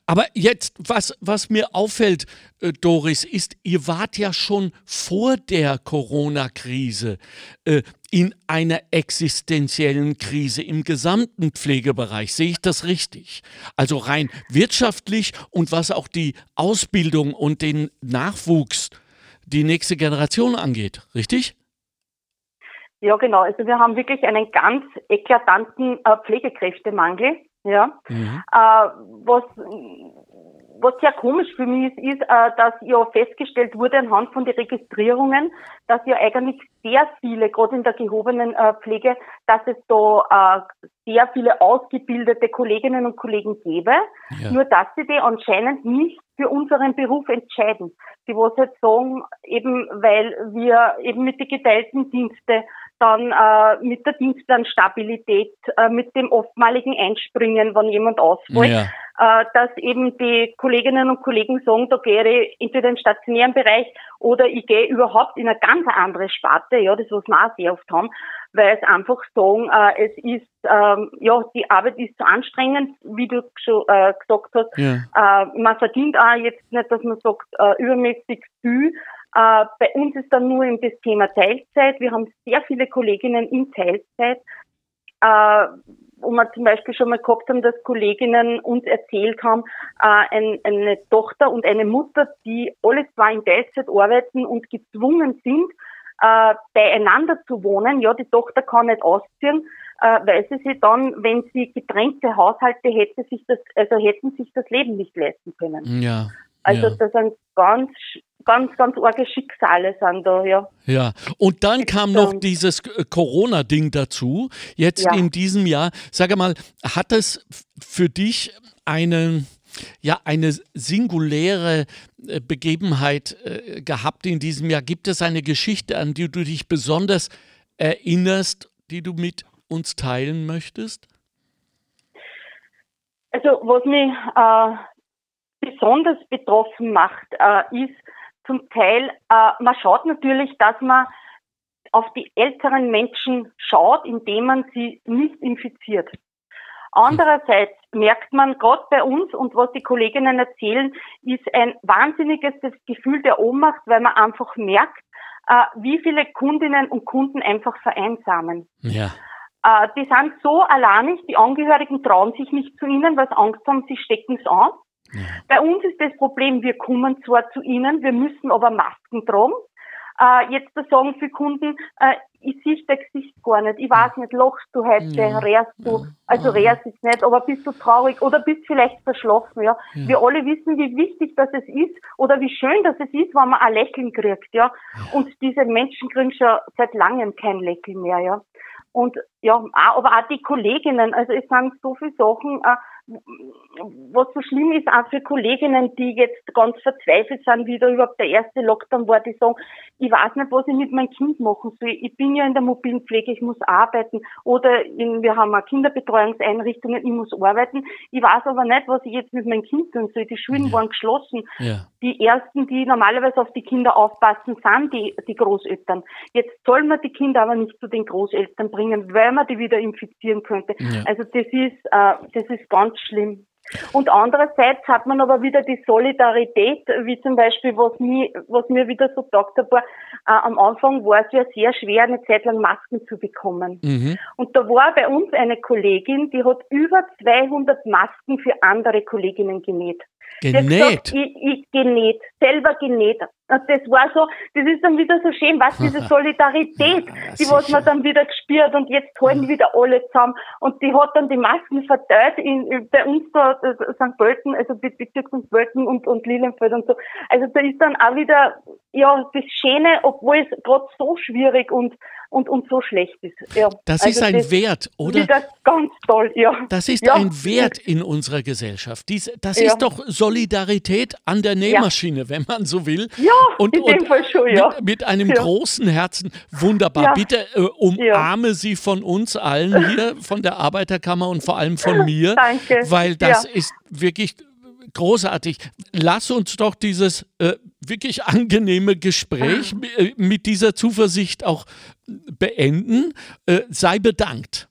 Aber jetzt, was, was mir auffällt, äh, Doris, ist, ihr wart ja schon vor der Corona-Krise äh, in einer existenziellen Krise im gesamten Pflegebereich. Sehe ich das richtig? Also rein wirtschaftlich und was auch die Ausbildung und den Nachwuchs, die nächste Generation angeht, richtig? Ja, genau. Also wir haben wirklich einen ganz eklatanten äh, Pflegekräftemangel. Ja. Mhm. Äh, was, was sehr komisch für mich ist, ist, äh, dass ja festgestellt wurde anhand von den Registrierungen, dass ja eigentlich sehr viele, gerade in der gehobenen äh, Pflege, dass es da äh, sehr viele ausgebildete Kolleginnen und Kollegen gäbe, Ja. nur dass sie die anscheinend nicht für unseren Beruf entscheiden. Die was halt sagen, eben weil wir eben mit den geteilten Dienste dann äh, mit der Dienstplanstabilität, äh, mit dem oftmaligen Einspringen, wenn jemand ausfällt, Ja. äh, dass eben die Kolleginnen und Kollegen sagen, da gehe ich entweder in den stationären Bereich oder ich gehe überhaupt in eine ganz andere Sparte, ja, das was wir auch sehr oft haben, weil es einfach sagen, äh, es ist, ähm, ja, die Arbeit ist zu anstrengend, wie du schon äh, gesagt hast, Ja. äh, man verdient auch jetzt nicht, dass man sagt, äh, übermäßig viel. Äh, bei uns ist dann nur eben das Thema Teilzeit. Wir haben sehr viele Kolleginnen in Teilzeit. Äh, wo wir zum Beispiel schon mal gehabt haben, dass Kolleginnen uns erzählt haben, äh, ein, eine Tochter und eine Mutter, die alle zwei in Teilzeit arbeiten und gezwungen sind, äh, beieinander zu wohnen. Ja, die Tochter kann nicht ausziehen, äh, weil sie sich dann, wenn sie getrennte Haushalte hätte, sich das, also hätten sich das Leben nicht leisten können. Ja. Also ja. das sind ganz, ganz, ganz arge Schicksale sind da, ja. Ja, und dann kam noch dieses äh, Corona-Ding dazu. Jetzt Ja. in diesem Jahr, sage mal, hat es für dich eine, ja, eine singuläre äh, Begebenheit äh, gehabt in diesem Jahr? Gibt es eine Geschichte, an die du dich besonders erinnerst, die du mit uns teilen möchtest? Also was mich äh, besonders betroffen macht, äh, ist zum Teil, äh, man schaut natürlich, dass man auf die älteren Menschen schaut, indem man sie nicht infiziert. Andererseits merkt man gerade bei uns und was die Kolleginnen erzählen, ist ein wahnsinniges das Gefühl der Ohnmacht, weil man einfach merkt, äh, wie viele Kundinnen und Kunden einfach vereinsamen. Ja. Äh, die sind so alleinig, die Angehörigen trauen sich nicht zu ihnen, weil sie Angst haben, sie stecken es an. Bei uns ist das Problem, wir kommen zwar zu ihnen, wir müssen aber Masken tragen. Äh, jetzt da sagen viele Kunden, äh, ich sehe dein Gesicht gar nicht. Ich weiß nicht, lachst du heute, Ja. rärst du, Ja. also rärst jetzt nicht, aber bist du traurig oder bist vielleicht verschlafen, ja. Ja. Wir alle wissen, wie wichtig das es ist oder wie schön das es ist, wenn man ein Lächeln kriegt, ja. Und diese Menschen kriegen schon seit langem kein Lächeln mehr, ja. Und ja, aber auch die Kolleginnen, also es sind so viele Sachen, äh, was so schlimm ist, auch für Kolleginnen, die jetzt ganz verzweifelt sind, wie da überhaupt der erste Lockdown war, die sagen, ich weiß nicht, was ich mit meinem Kind machen soll. Ich bin ja in der mobilen Pflege, ich muss arbeiten. Oder in, wir haben auch Kinderbetreuungseinrichtungen, ich muss arbeiten. Ich weiß aber nicht, was ich jetzt mit meinem Kind tun soll. Die Schulen Ja. waren geschlossen. Ja. Die ersten, die normalerweise auf die Kinder aufpassen, sind die, die Großeltern. Jetzt soll man die Kinder aber nicht zu den Großeltern bringen, weil man die wieder infizieren könnte. Ja. Also das ist, äh, das ist ganz schlimm. Und andererseits hat man aber wieder die Solidarität, wie zum Beispiel, was mir, was mir wieder so hat, war, äh, am Anfang war es ja sehr schwer, eine Zeit lang Masken zu bekommen. Mhm. Und da war bei uns eine Kollegin, die hat über 200 Masken für andere Kolleginnen genäht. Genäht. Gesagt, ich, ich genäht, selber genäht. Und das war so, das ist dann wieder so schön, was diese *laughs* Solidarität, Ja, die was man dann wieder gespürt und jetzt halten wieder alle zusammen. Und die hat dann die Masken verteilt in, bei uns da, äh, St. Pölten, also Be- Bezirk St. Pölten und, und Lilienfeld und so. Also da ist dann auch wieder, ja, das Schöne, obwohl es gerade so schwierig und, und, und so schlecht ist. Ja. Das also ist ein das Wert, oder? Wieder ganz toll, ja. Das ist Ja. ein Wert in unserer Gesellschaft. Dies, das Ja. ist doch Solidarität an der Nähmaschine, wenn man so will. Ja, und, in dem und Fall schon, ja. Mit, mit einem Ja. großen Herzen. Wunderbar. Ja. Bitte äh, umarme sie von uns allen hier, von der Arbeiterkammer und vor allem von *laughs* mir. Danke. Weil das Ja. ist wirklich großartig. Lass uns doch dieses äh, wirklich angenehme Gespräch äh, mit dieser Zuversicht auch beenden. Äh, sei bedankt.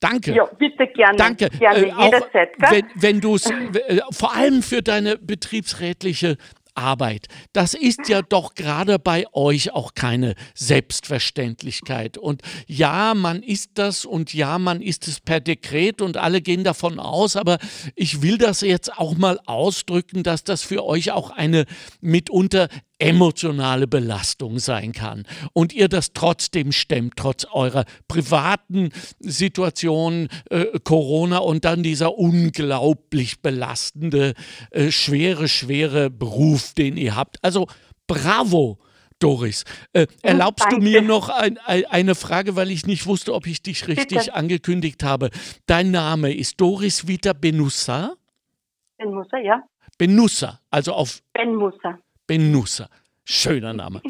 Danke. Ja, bitte gerne. Danke. Gerne, Äh, auch jederzeit. Gell? Wenn, wenn du es, *laughs* äh, vor allem für deine betriebsrätliche Arbeit. Das ist ja doch gerade bei euch auch keine Selbstverständlichkeit. Und ja, man ist das und ja, man ist es per Dekret und alle gehen davon aus, aber ich will das jetzt auch mal ausdrücken, dass das für euch auch eine mitunter emotionale Belastung sein kann und ihr das trotzdem stemmt, trotz eurer privaten Situation, äh, Corona und dann dieser unglaublich belastende, äh, schwere, schwere Beruf, den ihr habt. Also bravo. Doris, äh, erlaubst du danke. mir noch ein, ein, eine Frage, weil ich nicht wusste, ob ich dich richtig Bitte. angekündigt habe. Dein Name ist Doris Vita Benussa? Ben Musser, ja. Benussa, also auf Ben Musser. Benussa. Schöner Name.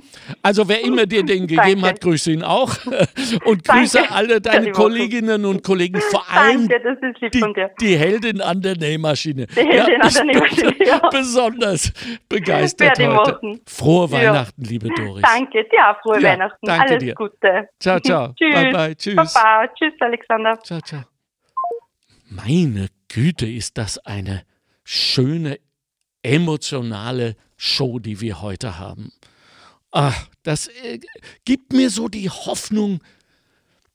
Also wer immer dir den gegeben hat, grüße ihn auch. *laughs* Und grüße Danke. alle deine. Kolleginnen und Kollegen, vor allem Danke, das ist lieb die, von dir. die Heldin an der Nähmaschine. Die Heldin an der Nähmaschine, ja. Besonders begeistert ich heute. machen. Frohe Ja. Weihnachten, liebe Doris. Danke, auch frohe Ja, Weihnachten. danke Alles dir. Gute. Ciao, ciao. *laughs* Tschüss. Bye, bye. Tschüss. Baba. Tschüss, Alexander. Ciao, ciao. Meine Güte, ist das eine schöne, emotionale Show, die wir heute haben. Ach, das äh, gibt mir so die Hoffnung,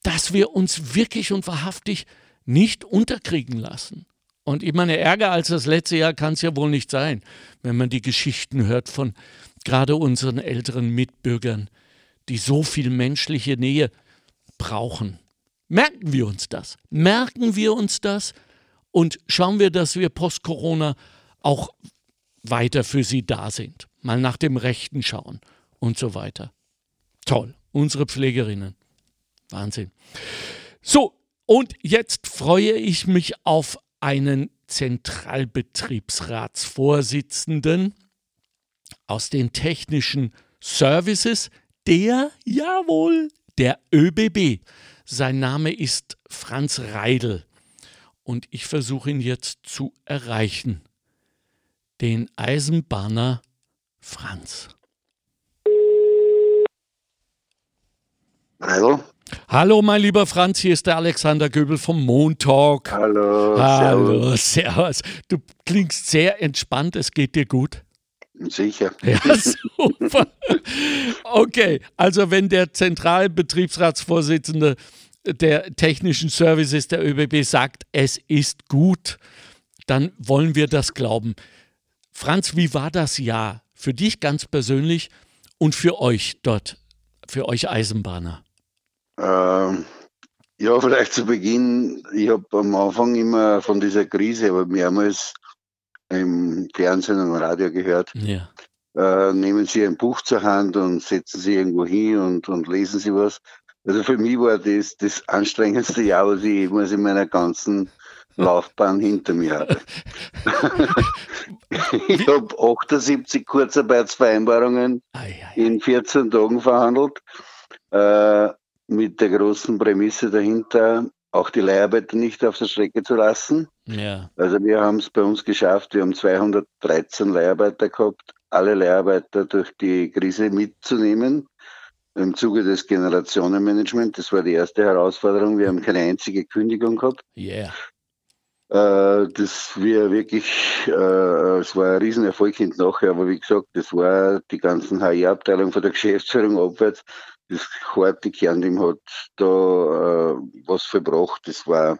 dass wir uns wirklich und wahrhaftig nicht unterkriegen lassen. Und ich meine, Ärger als das letzte Jahr kann es ja wohl nicht sein, wenn man die Geschichten hört von gerade unseren älteren Mitbürgern, die so viel menschliche Nähe brauchen. Merken wir uns das? Merken wir uns das? Und schauen wir, dass wir post-Corona auch weiter für sie da sind. Mal nach dem Rechten schauen und so weiter. Toll. Unsere Pflegerinnen. Wahnsinn. So, und jetzt freue ich mich auf einen Zentralbetriebsratsvorsitzenden aus den technischen Services, der, jawohl, der ÖBB. Sein Name ist Franz Reidel und ich versuche ihn jetzt zu erreichen. Den Eisenbahner Franz. Hallo. Hallo, mein lieber Franz, hier ist der Alexander Göbel vom Montalk. Hallo. Hallo, servus. Du klingst sehr entspannt, es geht dir gut. Servus. Sicher. Ja, *laughs* super. Okay, also wenn der Zentralbetriebsratsvorsitzende der technischen Services der ÖBB sagt, es ist gut, dann wollen wir das glauben. Franz, wie war das Jahr für dich ganz persönlich und für euch dort, für euch Eisenbahner? Ähm, ja, vielleicht zu Beginn. Ich habe am Anfang immer von dieser Krise, aber mehrmals im Fernsehen und Radio gehört. Ja. Äh, nehmen Sie ein Buch zur Hand und setzen Sie irgendwo hin und, und lesen Sie was. Also für mich war das das anstrengendste Jahr, was ich jemals in meiner ganzen Laufbahn hinter mir hatte. *laughs* ich habe 78 Kurzarbeitsvereinbarungen in 14 Tagen verhandelt, äh, mit der großen Prämisse dahinter, auch die Leiharbeiter nicht auf der Strecke zu lassen. Ja. Also wir haben es bei uns geschafft, wir haben 213 Leiharbeiter gehabt, alle Leiharbeiter durch die Krise mitzunehmen im Zuge des Generationenmanagements. Das war die erste Herausforderung. Wir haben keine einzige Kündigung gehabt. Yeah. Äh, das wir wirklich, äh, es war ein Riesenerfolg hinten nachher, aber wie gesagt, das war die ganzen HR-Abteilung von der Geschäftsführung abwärts. Das harte Kernteam hat da äh, was verbracht. Das war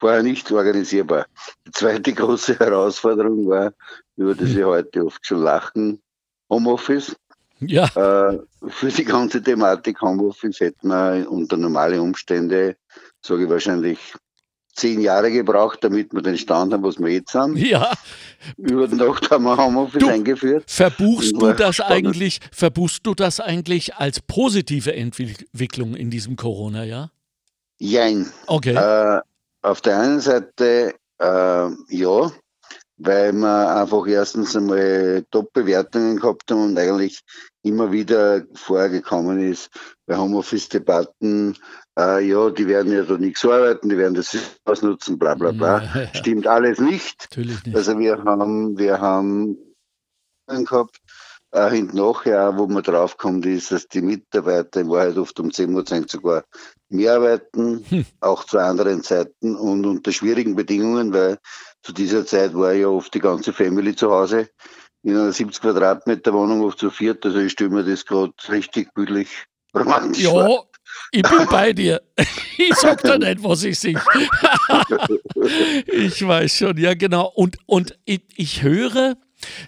vorher nicht organisierbar. Die zweite *laughs* große Herausforderung war, über das wir heute oft schon lachen, Homeoffice. Ja. Für die ganze Thematik Homeoffice hätten wir unter normale Umstände, sage ich wahrscheinlich, zehn Jahre gebraucht, damit wir den Stand haben, was wir jetzt haben. *laughs* Ja. Über Nacht haben wir Homeoffice Du, eingeführt. Verbuchst du das spannend. eigentlich, verbuchst du das eigentlich als positive Entwicklung in diesem Corona-Jahr? Jein. Okay. Äh, auf der einen Seite äh, ja, weil wir einfach erstens einmal Top-Bewertungen gehabt haben und eigentlich immer wieder vorgekommen ist bei Homeoffice-Debatten, äh, ja, die werden ja da nichts arbeiten, die werden das ausnutzen, bla bla bla. Ja. *laughs* Stimmt alles nicht. Natürlich nicht. Also wir haben, wir haben gehabt, äh, hinten nachher, wo man draufkommt, ist, dass die Mitarbeiter in Wahrheit oft um 10 Prozent sogar mehr arbeiten, Hm. auch zu anderen Zeiten und unter schwierigen Bedingungen, weil zu dieser Zeit war ja oft die ganze Family zu Hause in einer 70 Quadratmeter Wohnung, oft zu viert. Also ich stelle mir das gerade richtig bildlich romantisch. Ja, ich bin bei dir. *laughs* Ich sag da nicht, was ich sehe. *laughs* Ich weiß schon, ja genau. Und, und ich, ich höre,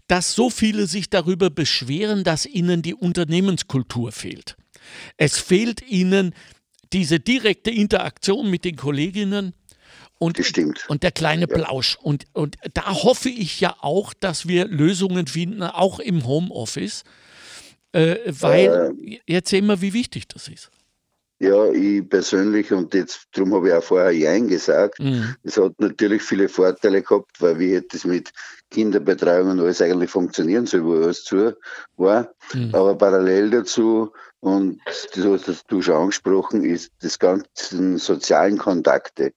dass so viele sich darüber beschweren, dass ihnen die Unternehmenskultur fehlt. Es fehlt ihnen diese direkte Interaktion mit den Kolleginnen und, und der kleine Plausch. Und, und da hoffe ich ja auch, dass wir Lösungen finden, auch im Homeoffice, äh, weil jetzt sehen wir, wie wichtig das ist. Ja, ich persönlich, und jetzt, darum habe ich auch vorher Jein gesagt, Mhm. es hat natürlich viele Vorteile gehabt, weil wie hätte es mit Kinderbetreuung und alles eigentlich funktionieren soll, wo alles zu war. Mhm. Aber parallel dazu, und das hast du schon angesprochen, ist das ganze sozialen Kontakte.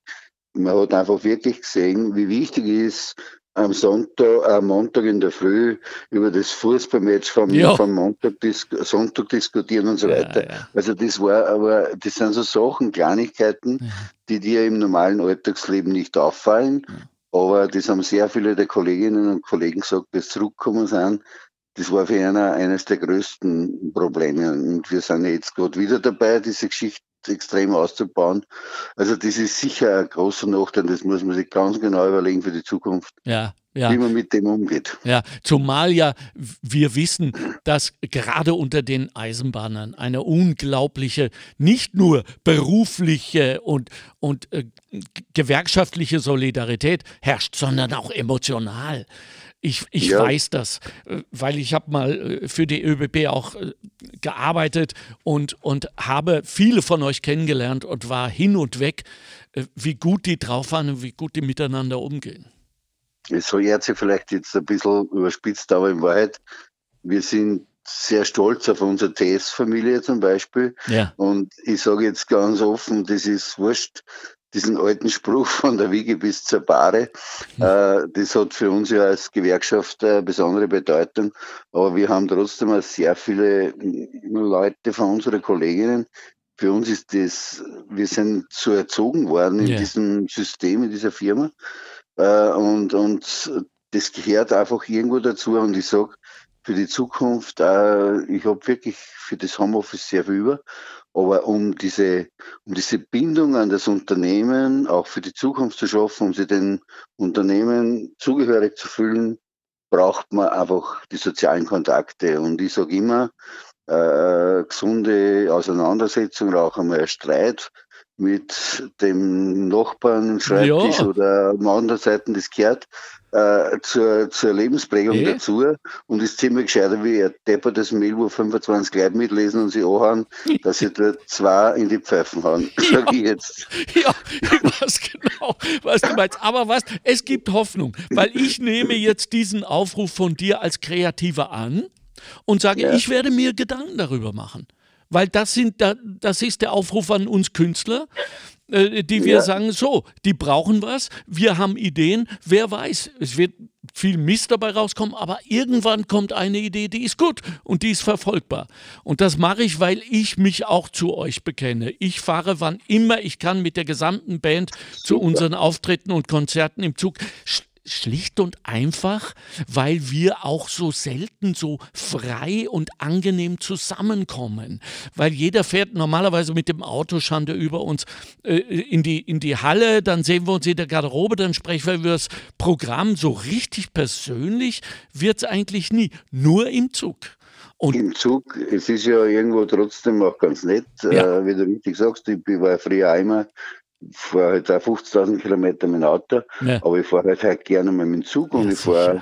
Man hat einfach wirklich gesehen, wie wichtig es ist, am Sonntag, am Montag in der Früh über das Fußballmatch vom, Ja. vom Montag, dis Sonntag diskutieren und so weiter. Ja, ja. Also das war aber, das sind so Sachen, Kleinigkeiten, die dir im normalen Alltagsleben nicht auffallen. Aber das haben sehr viele der Kolleginnen und Kollegen gesagt, die zurückgekommen sind. Das war für einer eines der größten Probleme. Und wir sind jetzt gerade wieder dabei, diese Geschichte extrem auszubauen. Also das ist sicher ein großer Nachteil. Das muss man sich ganz genau überlegen für die Zukunft, Ja, ja. wie man mit dem umgeht. Ja, zumal ja wir wissen, dass gerade unter den Eisenbahnern eine unglaubliche, nicht nur berufliche und, und äh, gewerkschaftliche Solidarität herrscht, sondern auch emotional. Ich, ich Ja. weiß das, äh, weil ich habe mal äh, für die ÖBB auch äh, gearbeitet und, und habe viele von euch kennengelernt und war hin und weg, wie gut die drauf waren und wie gut die miteinander umgehen. Es hört sich vielleicht jetzt ein bisschen überspitzt, aber in Wahrheit, wir sind sehr stolz auf unsere TS-Familie zum Beispiel. Ja. Und ich sage jetzt ganz offen, das ist wurscht, diesen alten Spruch *laughs* von der Wiege bis zur Bahre, äh, das hat für uns ja als Gewerkschaft eine besondere Bedeutung. Aber wir haben trotzdem auch sehr viele Leute von unseren Kolleginnen. Für uns ist das, wir sind so erzogen worden in Ja. diesem System, in dieser Firma. Äh, und, und das gehört einfach irgendwo dazu. Und ich sage, für die Zukunft, äh, ich habe wirklich für das Homeoffice sehr viel über. Aber um diese, um diese Bindung an das Unternehmen auch für die Zukunft zu schaffen, um sie den Unternehmen zugehörig zu fühlen, braucht man einfach die sozialen Kontakte. Und ich sage immer, äh, gesunde Auseinandersetzung auch einmal ein Streit mit dem Nachbarn Schreibtisch ja. oder am anderen Seiten des gehört äh, zur, zur Lebensprägung e? dazu und ist ziemlich gescheiter wie er deppert das Mail, wo 25 Leute mitlesen und sie anhauen, dass sie da zwei in die Pfeifen hauen, *laughs* ja. ich jetzt. *laughs* Ja, ich weiß genau, was du meinst. Aber was, es gibt Hoffnung, weil ich nehme jetzt diesen Aufruf von dir als Kreativer an und sage, ja. ich werde mir Gedanken darüber machen. Weil das, sind, das ist der Aufruf an uns Künstler, äh, die wir ja. sagen, so, die brauchen was, wir haben Ideen, wer weiß, es wird viel Mist dabei rauskommen, aber irgendwann kommt eine Idee, die ist gut und die ist verfolgbar. Und das mache ich, weil ich mich auch zu euch bekenne. Ich fahre wann immer ich kann mit der gesamten Band Super. zu unseren Auftritten und Konzerten im Zug schlicht und einfach, weil wir auch so selten so frei und angenehm zusammenkommen. Weil jeder fährt normalerweise mit dem Auto Schande über uns äh, in, die, in die Halle, dann sehen wir uns in der Garderobe, dann sprechen wir über das Programm. So richtig persönlich wird es eigentlich nie, nur im Zug. Und Im Zug, es ist ja irgendwo trotzdem auch ganz nett, ja. äh, wie du richtig sagst, ich war früher einmal fahre halt auch 50.000 Kilometer mit dem Auto, ja. aber ich fahre halt, halt gerne mal mit dem Zug und ja, ich fahre,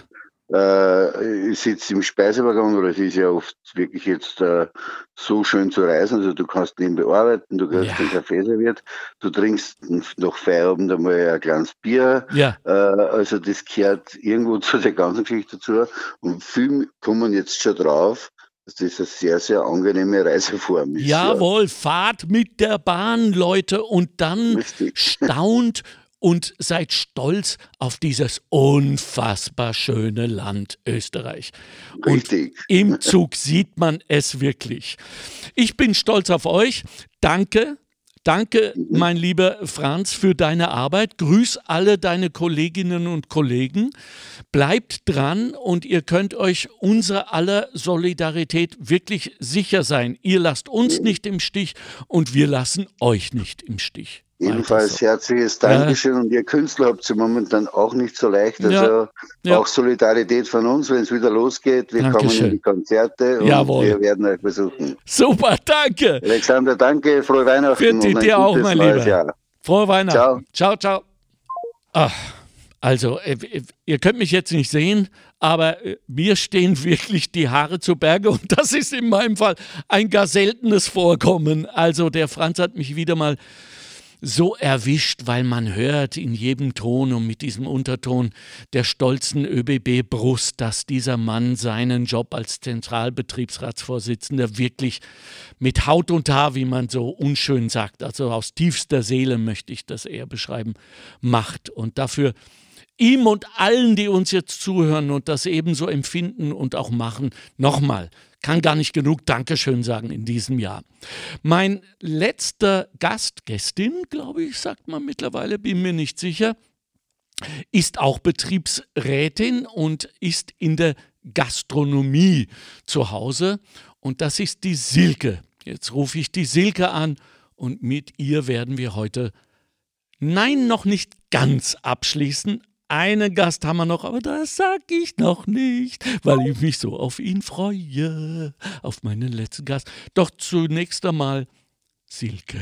äh, ich sitze im Speisewaggon, oder es ist ja oft wirklich jetzt äh, so schön zu reisen, also du kannst nebenbei arbeiten, du kriegst ja. einen Kaffee serviert, du trinkst nach Feierabend einmal ein kleines Bier, ja. äh, also das gehört irgendwo *laughs* zu der ganzen Geschichte dazu und viele kommen jetzt schon drauf, das eine sehr, sehr angenehme Reiseform ist. Jawohl, ja. fahrt mit der Bahn, Leute, und dann Richtig. *laughs* staunt und seid stolz auf dieses unfassbar schöne Land Österreich. Richtig. Und *laughs* im Zug sieht man es wirklich. Ich bin stolz auf euch. Danke Danke, mhm. mein lieber Franz, für deine Arbeit. Grüß alle deine Kolleginnen und Kollegen. Bleibt dran und ihr könnt euch unserer aller Solidarität wirklich sicher sein. Ihr lasst uns nicht im Stich und wir lassen euch nicht im Stich. Ebenfalls so. herzliches Dankeschön ja. und ihr Künstler habt es momentan auch nicht so leicht. Also ja. Auch Solidarität von uns, wenn es wieder losgeht. Wir Dankeschön. kommen in die Konzerte und Jawohl. wir werden euch besuchen. Super, danke. Alexander, danke, frohe Weihnachten. Für die, dir auch, mein Lieber. Jahr. Frohe Weihnachten. Ciao, ciao. ciao. Ach, also, äh, ihr könnt mich jetzt nicht sehen, aber äh, mir stehen wirklich die Haare zu Berge und das ist in meinem Fall ein gar seltenes Vorkommen. Also, der Franz hat mich wieder mal so erwischt, weil man hört in jedem Ton und mit diesem Unterton der stolzen ÖBB-Brust, dass dieser Mann seinen Job als Zentralbetriebsratsvorsitzender wirklich mit Haut und Haar, wie man so unschön sagt, also aus tiefster Seele möchte ich das eher beschreiben, macht. Und dafür ihm und allen, die uns jetzt zuhören und das ebenso empfinden und auch machen, nochmal kann gar nicht genug Dankeschön sagen in diesem Jahr. Mein letzter Gast, Gästin, glaube ich, sagt man mittlerweile, bin mir nicht sicher, ist auch Betriebsrätin und ist in der Gastronomie zu Hause. Und das ist die Silke. Jetzt rufe ich die Silke an und mit ihr werden wir heute, nein, noch nicht ganz abschließen, einen Gast haben wir noch, aber das sag ich noch nicht, weil ich mich so auf ihn freue, auf meinen letzten Gast. Doch zunächst einmal Silke.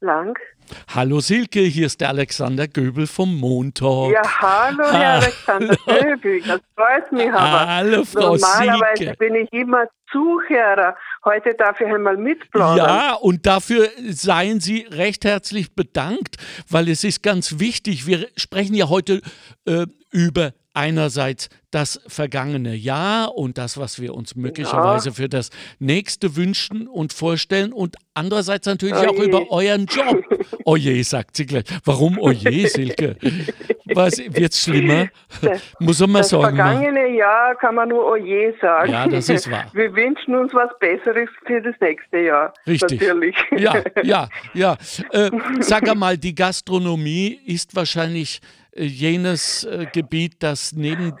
Lang. Hallo Silke, hier ist der Alexander Göbel vom Montag. Ja, hallo Herr Alexander *laughs* Göbel, das freut mich aber. Hallo Frau Normalerweise Silke. bin ich immer Zuhörer. Heute darf ich einmal mitplaudern. Ja, und dafür seien Sie recht herzlich bedankt, weil es ist ganz wichtig. Wir sprechen ja heute äh, über einerseits das vergangene Jahr und das, was wir uns möglicherweise ja. für das nächste wünschen und vorstellen und andererseits natürlich oje. auch über euren Job. Oje, sagt sie gleich. Warum oje, Silke? Was wird's schlimmer? Das, Muss man das sagen. Das vergangene Jahr kann man nur oje sagen. Ja, das ist wahr. Wir wünschen uns was Besseres für das nächste Jahr. Richtig. Natürlich. Ja, ja, ja. Äh, *laughs* sag einmal, die Gastronomie ist wahrscheinlich jenes äh, Gebiet, das neben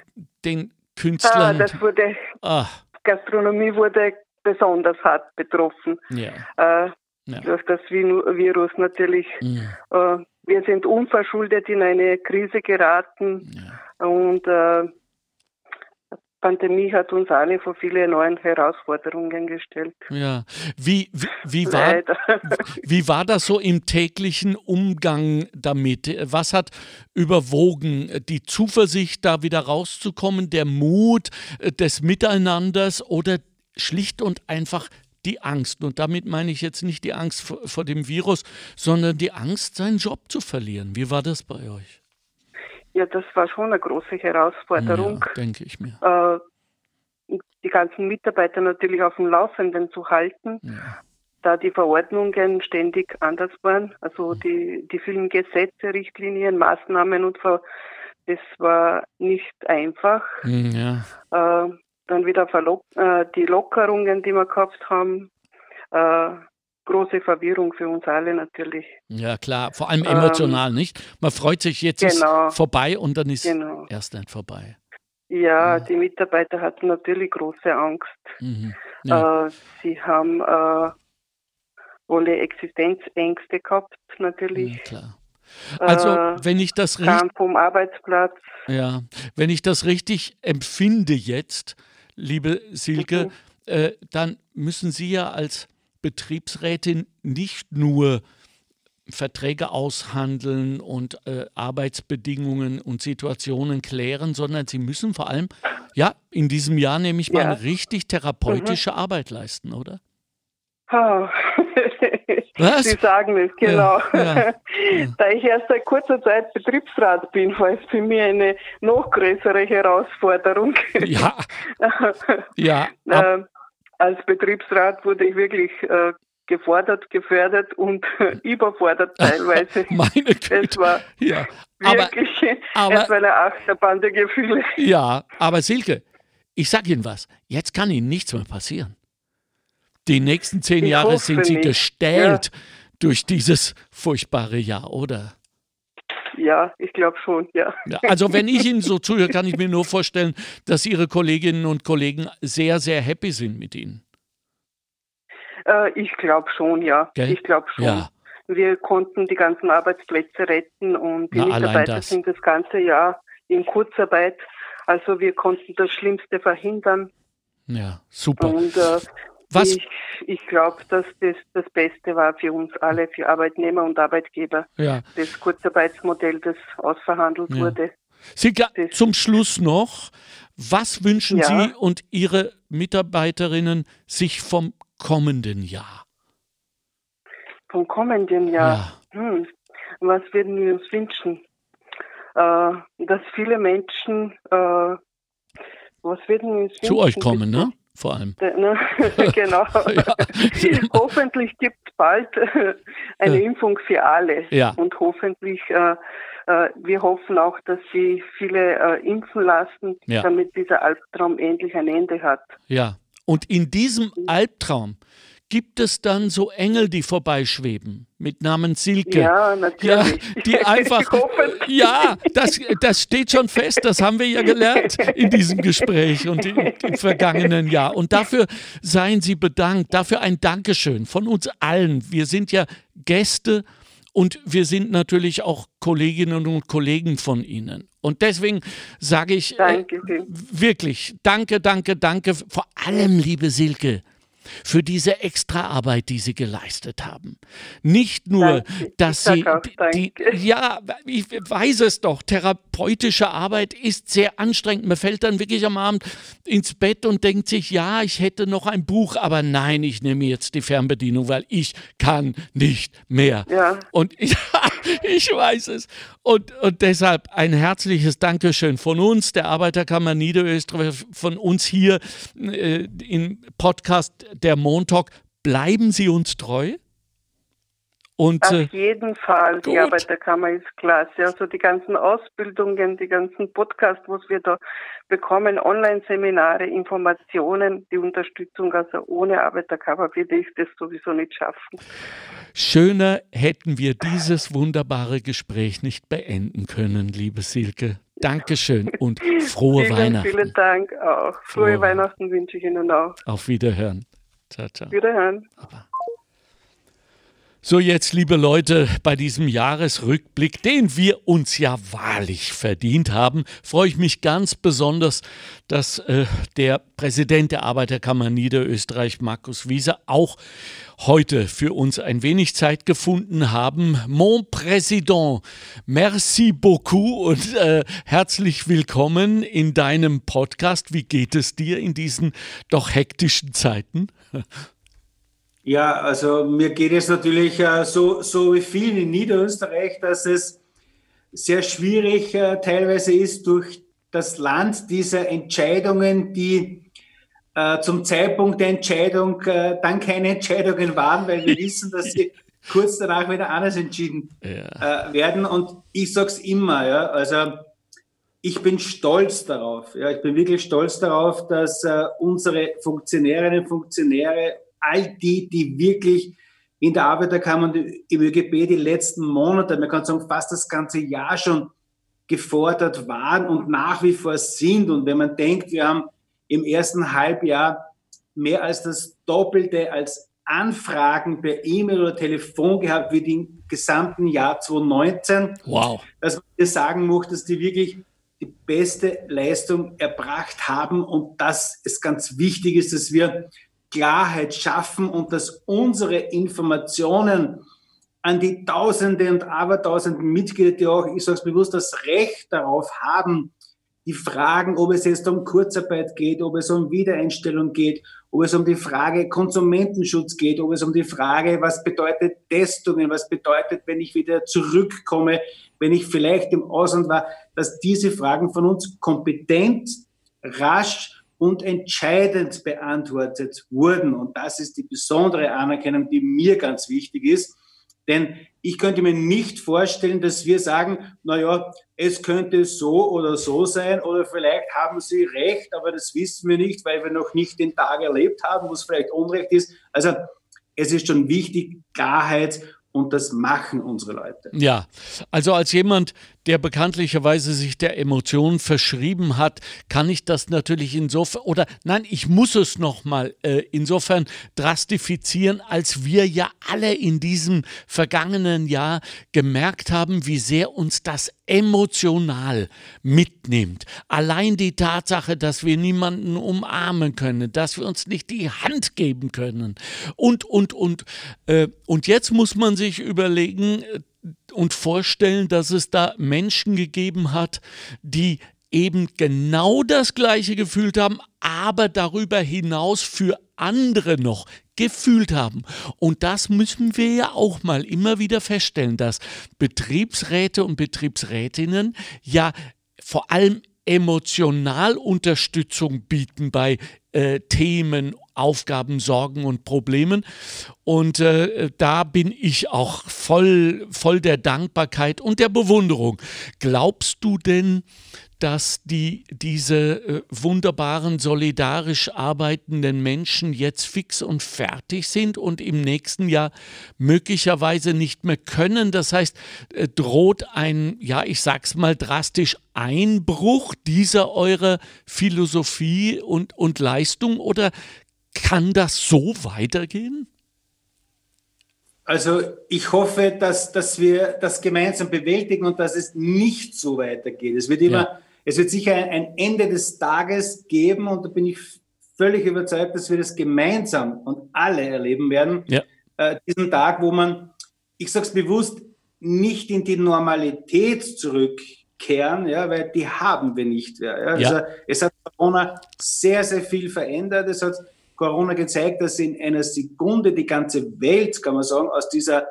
den Künstlern. Ah, das wurde, ah. Gastronomie wurde besonders hart betroffen. Ja. Äh, ja. Durch das Virus natürlich. Ja. Äh, wir sind unverschuldet in eine Krise geraten und äh, Pandemie hat uns alle vor viele neuen Herausforderungen gestellt. Ja, wie, wie, wie, war, *laughs* wie war das so im täglichen Umgang damit? Was hat überwogen? Die Zuversicht, da wieder rauszukommen, der Mut äh, des Miteinanders oder schlicht und einfach die Angst. Und damit meine ich jetzt nicht die Angst vor, vor dem Virus, sondern die Angst, seinen Job zu verlieren. Wie war das bei euch? Ja, das war schon eine große Herausforderung. Ja, denke ich mir. Äh, die ganzen Mitarbeiter natürlich auf dem Laufenden zu halten, ja. da die Verordnungen ständig anders waren. Also mhm. die, die vielen Gesetze, Richtlinien, Maßnahmen und das war nicht einfach. Mhm, ja. Äh, dann wieder äh, die Lockerungen, die wir gehabt haben. Äh, große Verwirrung für uns alle natürlich. Ja, klar, vor allem emotional, ähm, nicht? Man freut sich, jetzt genau, ist vorbei und dann ist genau. erst dann vorbei. Ja, ja, die Mitarbeiter hatten natürlich große Angst. Mhm. Ja. Äh, sie haben äh, wohl Existenzängste gehabt, natürlich. Ja, klar. Also, äh, wenn ich das richtig. vom Arbeitsplatz. Ja, wenn ich das richtig empfinde jetzt, liebe Silke, mhm. äh, dann müssen Sie ja als Betriebsrätin nicht nur Verträge aushandeln und äh, Arbeitsbedingungen und Situationen klären, sondern sie müssen vor allem, ja, in diesem Jahr nehme ich mal, ja. richtig therapeutische mhm. Arbeit leisten, oder? Oh. Was? Sie sagen es, genau. Ja, ja, ja. *laughs* Da ich erst seit kurzer Zeit Betriebsrat bin, war es für mich eine noch größere Herausforderung. Ja. *laughs* ja. Äh, als Betriebsrat wurde ich wirklich äh, gefordert, gefördert und *laughs* überfordert teilweise. *laughs* Meine Güte. Es war ja. wirklich aber, aber, eine Achterbahn der Gefühle. Ja, aber Silke, ich sage Ihnen was, jetzt kann Ihnen nichts mehr passieren. Die nächsten zehn ich Jahre sind Sie nicht. gestellt ja. durch dieses furchtbare Jahr, oder? Ja, ich glaube schon, ja. ja. Also wenn ich Ihnen so zuhöre, kann ich mir nur vorstellen, dass Ihre Kolleginnen und Kollegen sehr, sehr happy sind mit Ihnen. Äh, ich glaube schon, ja. Gell? Ich glaube schon. Ja. Wir konnten die ganzen Arbeitsplätze retten und die Na, Mitarbeiter das. sind das ganze Jahr in Kurzarbeit. Also wir konnten das Schlimmste verhindern. Ja, super. Und äh, was? Ich, ich glaube, dass das das Beste war für uns alle, für Arbeitnehmer und Arbeitgeber. Ja. Das Kurzarbeitsmodell, das ausverhandelt ja. wurde. Silke, zum Schluss noch, was wünschen ja. Sie und Ihre Mitarbeiterinnen sich vom kommenden Jahr? Vom kommenden Jahr? Ja. Hm. Was würden wir uns wünschen? Äh, dass viele Menschen, äh, was würden wir uns wünschen? Zu euch kommen, ne? Vor allem. Ne? *laughs* genau. *laughs* *laughs* hoffentlich gibt es bald eine ja. Impfung für alle. Ja. Und hoffentlich, äh, äh, wir hoffen auch, dass sie viele äh, impfen lassen, ja. damit dieser Albtraum endlich ein Ende hat. Ja. Und in diesem Albtraum gibt es dann so Engel, die vorbeischweben mit Namen Silke. Ja, natürlich. Ja, die einfach. *laughs* ja, das, das steht schon fest. Das haben wir ja gelernt in diesem Gespräch und im, im vergangenen Jahr. Und dafür seien Sie bedankt. Dafür ein Dankeschön von uns allen. Wir sind ja Gäste und wir sind natürlich auch Kolleginnen und Kollegen von Ihnen. Und deswegen sage ich äh, wirklich, danke, danke, danke. Vor allem, liebe Silke, für diese Extraarbeit, die sie geleistet haben. Nicht nur, danke. dass sie die, ja, ich weiß es doch, therapeutische Arbeit ist sehr anstrengend. Man fällt dann wirklich am Abend ins Bett und denkt sich, ja, ich hätte noch ein Buch, aber nein, ich nehme jetzt die Fernbedienung, weil ich kann nicht mehr. Ja. Und *laughs* ja, ich weiß es. Und, und deshalb ein herzliches Dankeschön von uns, der Arbeiterkammer Niederösterreich, von uns hier äh, im Podcast der Montalk. Bleiben Sie uns treu? Und, Auf äh, jeden Fall, gut. die Arbeiterkammer ist klasse. Also die ganzen Ausbildungen, die ganzen Podcasts, was wir da bekommen, Online-Seminare, Informationen, die Unterstützung. Also ohne Arbeiterkammer würde ich das sowieso nicht schaffen. Schöner hätten wir dieses wunderbare Gespräch nicht beenden können, liebe Silke. Dankeschön und *laughs* frohe vielen, Weihnachten. Vielen Dank auch. Frohe, frohe Weihnachten wünsche ich Ihnen auch. Auf Wiederhören. Ciao, ciao. Wiederhören. So jetzt, liebe Leute, bei diesem Jahresrückblick, den wir uns ja wahrlich verdient haben, freue ich mich ganz besonders, dass äh, der Präsident der Arbeiterkammer Niederösterreich, Markus Wieser, auch heute für uns ein wenig Zeit gefunden haben. Mon Président, merci beaucoup und äh, herzlich willkommen in deinem Podcast. Wie geht es dir in diesen doch hektischen Zeiten? Ja, also mir geht es natürlich äh, so, so wie vielen in Niederösterreich, dass es sehr schwierig äh, teilweise ist, durch das Land diese Entscheidungen, die äh, zum Zeitpunkt der Entscheidung dann keine Entscheidungen waren, weil wir wissen, dass sie kurz danach wieder anders entschieden ja. Werden. Und ich sage es immer, ja, also ich bin stolz darauf, ja, ich bin wirklich stolz darauf, dass äh, unsere Funktionärinnen und Funktionäre all die, die wirklich in der Arbeiterkammer und im ÖGB die letzten Monate, man kann sagen fast das ganze Jahr schon gefordert waren und nach wie vor sind. Und wenn man denkt, wir haben im ersten Halbjahr mehr als das Doppelte als Anfragen per E-Mail oder Telefon gehabt wie im gesamten Jahr 2019. Wow. Dass man sagen muss, dass die wirklich die beste Leistung erbracht haben und dass es ganz wichtig ist, dass wir Klarheit schaffen und dass unsere Informationen an die Tausende und Abertausenden Mitglieder, die auch, ich sage es bewusst, das Recht darauf haben, die Fragen, ob es jetzt um Kurzarbeit geht, ob es um Wiedereinstellung geht, ob es um die Frage Konsumentenschutz geht, ob es um die Frage, was bedeutet Testungen, was bedeutet, wenn ich wieder zurückkomme, wenn ich vielleicht im Ausland war, dass diese Fragen von uns kompetent, rasch und entscheidend beantwortet wurden. Und das ist die besondere Anerkennung, die mir ganz wichtig ist. Denn ich könnte mir nicht vorstellen, dass wir sagen, na ja, es könnte so oder so sein oder vielleicht haben Sie recht, aber das wissen wir nicht, weil wir noch nicht den Tag erlebt haben, wo es vielleicht Unrecht ist. Also es ist schon wichtig, Klarheit und das machen unsere Leute. Ja, also als jemand, der bekanntlicherweise sich der Emotion verschrieben hat, kann ich das natürlich insofern, oder nein, ich muss es nochmal äh, insofern drastifizieren, als wir ja alle in diesem vergangenen Jahr gemerkt haben, wie sehr uns das emotional mitnimmt. Allein die Tatsache, dass wir niemanden umarmen können, dass wir uns nicht die Hand geben können und, und, und. Äh, und jetzt muss man sich überlegen, und vorstellen, dass es da Menschen gegeben hat, die eben genau das Gleiche gefühlt haben, aber darüber hinaus für andere noch gefühlt haben. Und das müssen wir ja auch mal immer wieder feststellen, dass Betriebsräte und Betriebsrätinnen ja vor allem emotional Unterstützung bieten bei äh, Themen, Aufgaben, Sorgen und Problemen. Und äh, da bin ich auch voll, voll der Dankbarkeit und der Bewunderung. Glaubst du denn, dass die, diese äh, wunderbaren, solidarisch arbeitenden Menschen jetzt fix und fertig sind und im nächsten Jahr möglicherweise nicht mehr können. Das heißt, äh, droht ein, ja, ich sag's mal drastisch, Einbruch dieser eurer Philosophie und, und Leistung oder kann das so weitergehen? Also ich hoffe, dass, dass wir das gemeinsam bewältigen und dass es nicht so weitergeht. Es wird immer ja es wird sicher ein Ende des Tages geben und da bin ich völlig überzeugt, dass wir das gemeinsam und alle erleben werden. Ja. Äh, diesen Tag, wo man, ich sage es bewusst, nicht in die Normalität zurückkehren, ja, weil die haben wir nicht mehr. Ja. Also ja. es hat Corona sehr, sehr viel verändert. Es hat Corona gezeigt, dass in einer Sekunde die ganze Welt, kann man sagen, aus dieser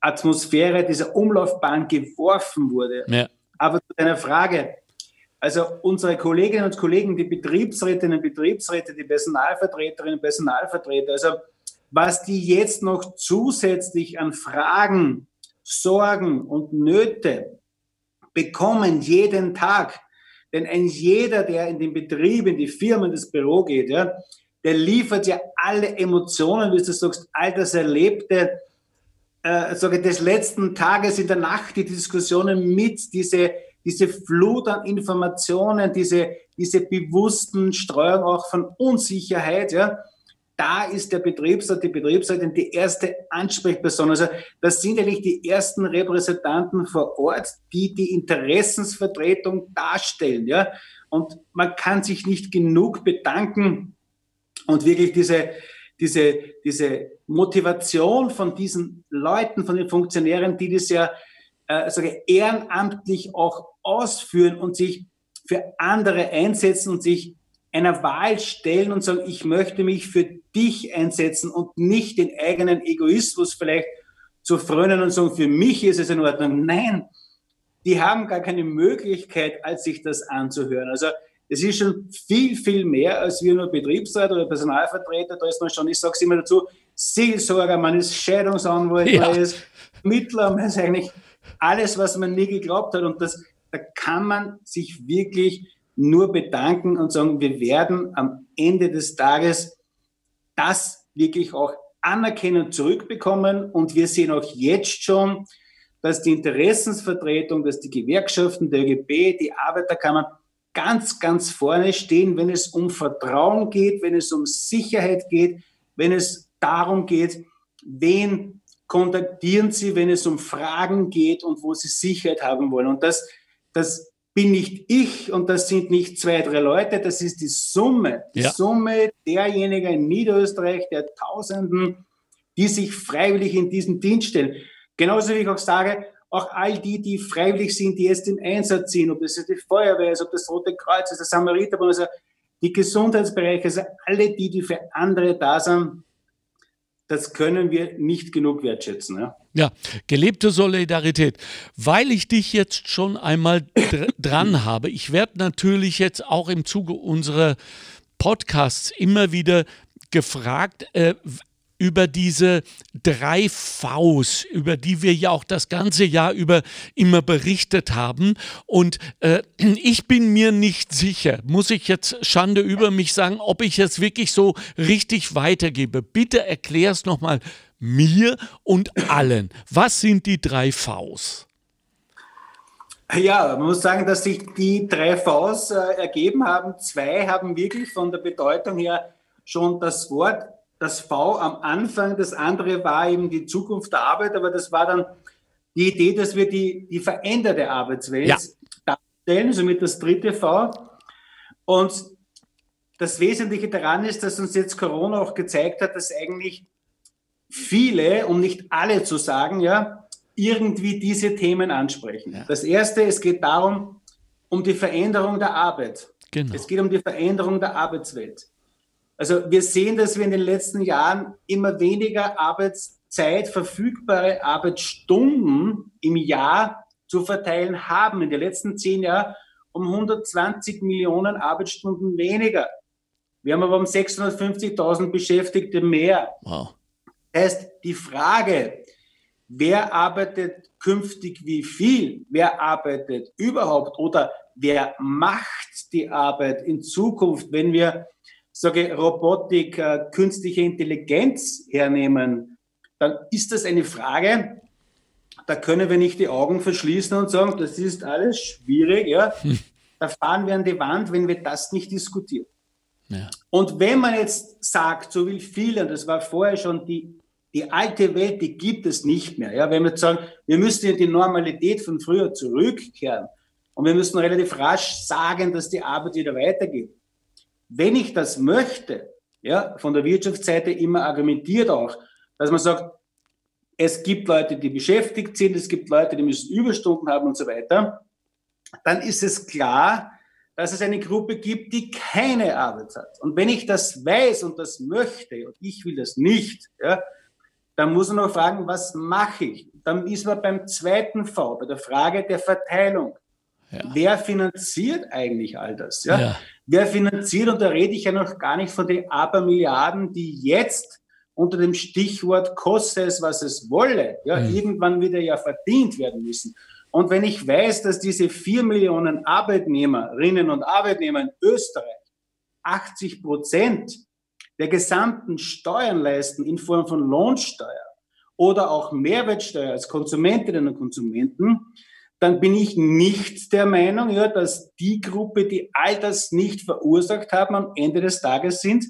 Atmosphäre, dieser Umlaufbahn geworfen wurde. Ja. Aber zu deiner Frage, also unsere Kolleginnen und Kollegen, die Betriebsrätinnen und Betriebsräte, die Personalvertreterinnen und Personalvertreter, also was die jetzt noch zusätzlich an Fragen, Sorgen und Nöte bekommen jeden Tag, denn ein jeder, der in den Betrieb, in die Firma, in das Büro geht, ja, der liefert ja alle Emotionen, wie du sagst, all das Erlebte, äh, sage des letzten Tages in der Nacht, die Diskussionen mit, diese diese Flut an Informationen, diese, diese bewussten Streuung auch von Unsicherheit, ja, da ist der Betriebsrat, die Betriebsrätin die erste Ansprechperson. Also das sind eigentlich die ersten Repräsentanten vor Ort, die die Interessensvertretung darstellen. Ja? Und man kann sich nicht genug bedanken und wirklich diese, diese, diese Motivation von diesen Leuten, von den Funktionären, die das ja äh, sage, ehrenamtlich auch ausführen und sich für andere einsetzen und sich einer Wahl stellen und sagen, ich möchte mich für dich einsetzen und nicht den eigenen Egoismus vielleicht zu frönen und sagen, für mich ist es in Ordnung. Nein, die haben gar keine Möglichkeit, als sich das anzuhören. Also es ist schon viel, viel mehr als wir nur Betriebsrat oder Personalvertreter. Da ist man schon, ich sage es immer dazu, Seelsorger, man ist Scheidungsanwalt, ja. man ist Mittler, man ist eigentlich alles, was man nie geglaubt hat. Und das, da kann man sich wirklich nur bedanken und sagen, wir werden am Ende des Tages das wirklich auch anerkennen zurückbekommen. Und wir sehen auch jetzt schon, dass die Interessensvertretung, dass die Gewerkschaften, der ÖGB, die Arbeiterkammern ganz, ganz vorne stehen, wenn es um Vertrauen geht, wenn es um Sicherheit geht, wenn es darum geht, wen kontaktieren Sie, wenn es um Fragen geht und wo Sie Sicherheit haben wollen. Und das, das bin nicht ich und das sind nicht zwei, drei Leute, das ist die Summe, die ja. Summe derjenigen in Niederösterreich, der Tausenden, die sich freiwillig in diesen Dienst stellen. Genauso wie ich auch sage, auch all die, die freiwillig sind, die jetzt im Einsatz sind, ob das die Feuerwehr ist, ob das Rote Kreuz ist, der Samariterbund, also die Gesundheitsbereiche, also alle die, die für andere da sind, das können wir nicht genug wertschätzen. Ja, ja gelebte Solidarität. Weil ich dich jetzt schon einmal dr *coughs* dran habe, ich werde natürlich jetzt auch im Zuge unserer Podcasts immer wieder gefragt, äh, über diese drei Vs, über die wir ja auch das ganze Jahr über immer berichtet haben. Und äh, *clears throat* ich bin mir nicht sicher, muss ich jetzt Schande über mich sagen, ob ich es wirklich so richtig weitergebe. Bitte erklär es nochmal mir und allen. Was sind die drei Vs? Ja, man muss sagen, dass sich die drei Vs äh, ergeben haben. Zwei haben wirklich von der Bedeutung her schon das Wort das V am Anfang, das andere war eben die Zukunft der Arbeit, aber das war dann die Idee, dass wir die, die veränderte Arbeitswelt ja. darstellen, somit das dritte V. Und das Wesentliche daran ist, dass uns jetzt Corona auch gezeigt hat, dass eigentlich viele, um nicht alle zu sagen, ja, irgendwie diese Themen ansprechen. Ja. Das erste, es geht darum, um die Veränderung der Arbeit. Genau. Es geht um die Veränderung der Arbeitswelt. Also wir sehen, dass wir in den letzten Jahren immer weniger Arbeitszeit, verfügbare Arbeitsstunden im Jahr zu verteilen haben. In den letzten zehn Jahren um 120 Millionen Arbeitsstunden weniger. Wir haben aber um 650.000 Beschäftigte mehr. Wow. Das heißt, die Frage, wer arbeitet künftig wie viel, wer arbeitet überhaupt oder wer macht die Arbeit in Zukunft, wenn wir sage Robotik, äh, künstliche Intelligenz hernehmen, dann ist das eine Frage, da können wir nicht die Augen verschließen und sagen, das ist alles schwierig. Ja? Hm. Da fahren wir an die Wand, wenn wir das nicht diskutieren. Ja. Und wenn man jetzt sagt, so wie viele, und das war vorher schon die, die alte Welt, die gibt es nicht mehr. Ja? Wenn wir sagen, wir müssen in die Normalität von früher zurückkehren und wir müssen relativ rasch sagen, dass die Arbeit wieder weitergeht, wenn ich das möchte, ja, von der Wirtschaftsseite immer argumentiert auch, dass man sagt, es gibt Leute, die beschäftigt sind, es gibt Leute, die müssen Überstunden haben und so weiter, dann ist es klar, dass es eine Gruppe gibt, die keine Arbeit hat. Und wenn ich das weiß und das möchte und ich will das nicht, ja, dann muss man auch fragen, was mache ich? Dann ist man beim zweiten V, bei der Frage der Verteilung. Ja. Wer finanziert eigentlich all das? Ja? ja? Wer finanziert, und da rede ich ja noch gar nicht von den Abermilliarden, die jetzt unter dem Stichwort koste es, was es wolle, ja, mhm. irgendwann wieder ja verdient werden müssen. Und wenn ich weiß, dass diese vier Millionen Arbeitnehmerinnen und Arbeitnehmer in Österreich 80 Prozent der gesamten Steuern leisten in Form von Lohnsteuer oder auch Mehrwertsteuer als Konsumentinnen und Konsumenten, dann bin ich nicht der Meinung, ja, dass die Gruppe, die all das nicht verursacht haben, am Ende des Tages sind,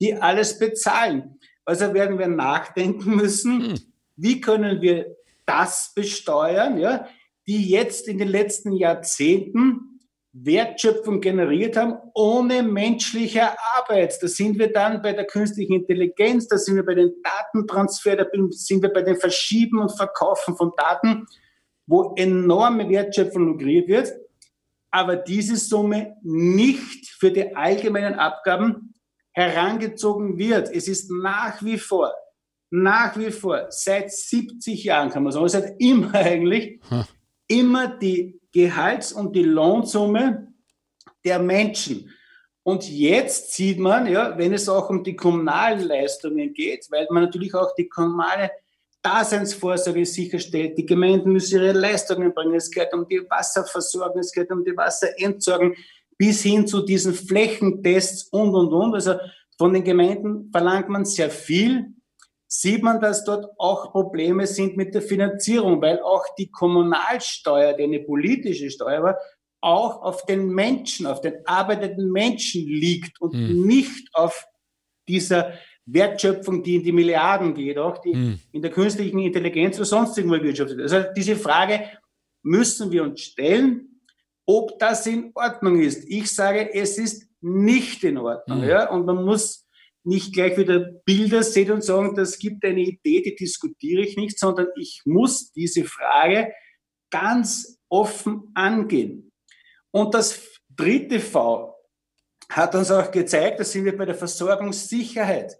die alles bezahlen. Also werden wir nachdenken müssen, hm. wie können wir das besteuern, ja, die jetzt in den letzten Jahrzehnten Wertschöpfung generiert haben ohne menschliche Arbeit. Da sind wir dann bei der künstlichen Intelligenz, da sind wir bei den Datentransfer, da sind wir bei den Verschieben und Verkaufen von Daten, wo enorme Wertschöpfung lukriert wird, aber diese Summe nicht für die allgemeinen Abgaben herangezogen wird. Es ist nach wie vor, nach wie vor, seit 70 Jahren kann man sagen, seit immer *laughs* eigentlich, hm. immer die Gehalts- und die Lohnsumme der Menschen. Und jetzt sieht man, ja, wenn es auch um die kommunalen Leistungen geht, weil man natürlich auch die kommunale Daseinsvorsorge sicherstellt, die Gemeinden müssen ihre Leistungen bringen, es geht um die Wasserversorgung, es geht um die Wasserentsorgung, bis hin zu diesen Flächentests und, und, und. Also von den Gemeinden verlangt man sehr viel, sieht man, dass dort auch Probleme sind mit der Finanzierung, weil auch die Kommunalsteuer, die eine politische Steuer war, auch auf den Menschen, auf den arbeitenden Menschen liegt und hm. nicht auf dieser Wertschöpfung, die in die Milliarden geht, auch die hm. in der künstlichen Intelligenz oder sonst irgendwo wirtschaftet. Also diese Frage müssen wir uns stellen, ob das in Ordnung ist. Ich sage, es ist nicht in Ordnung. Hm. Ja? Und man muss nicht gleich wieder Bilder sehen und sagen, das gibt eine Idee, die diskutiere ich nicht, sondern ich muss diese Frage ganz offen angehen. Und das dritte V hat uns auch gezeigt, da sind wir bei der Versorgungssicherheit.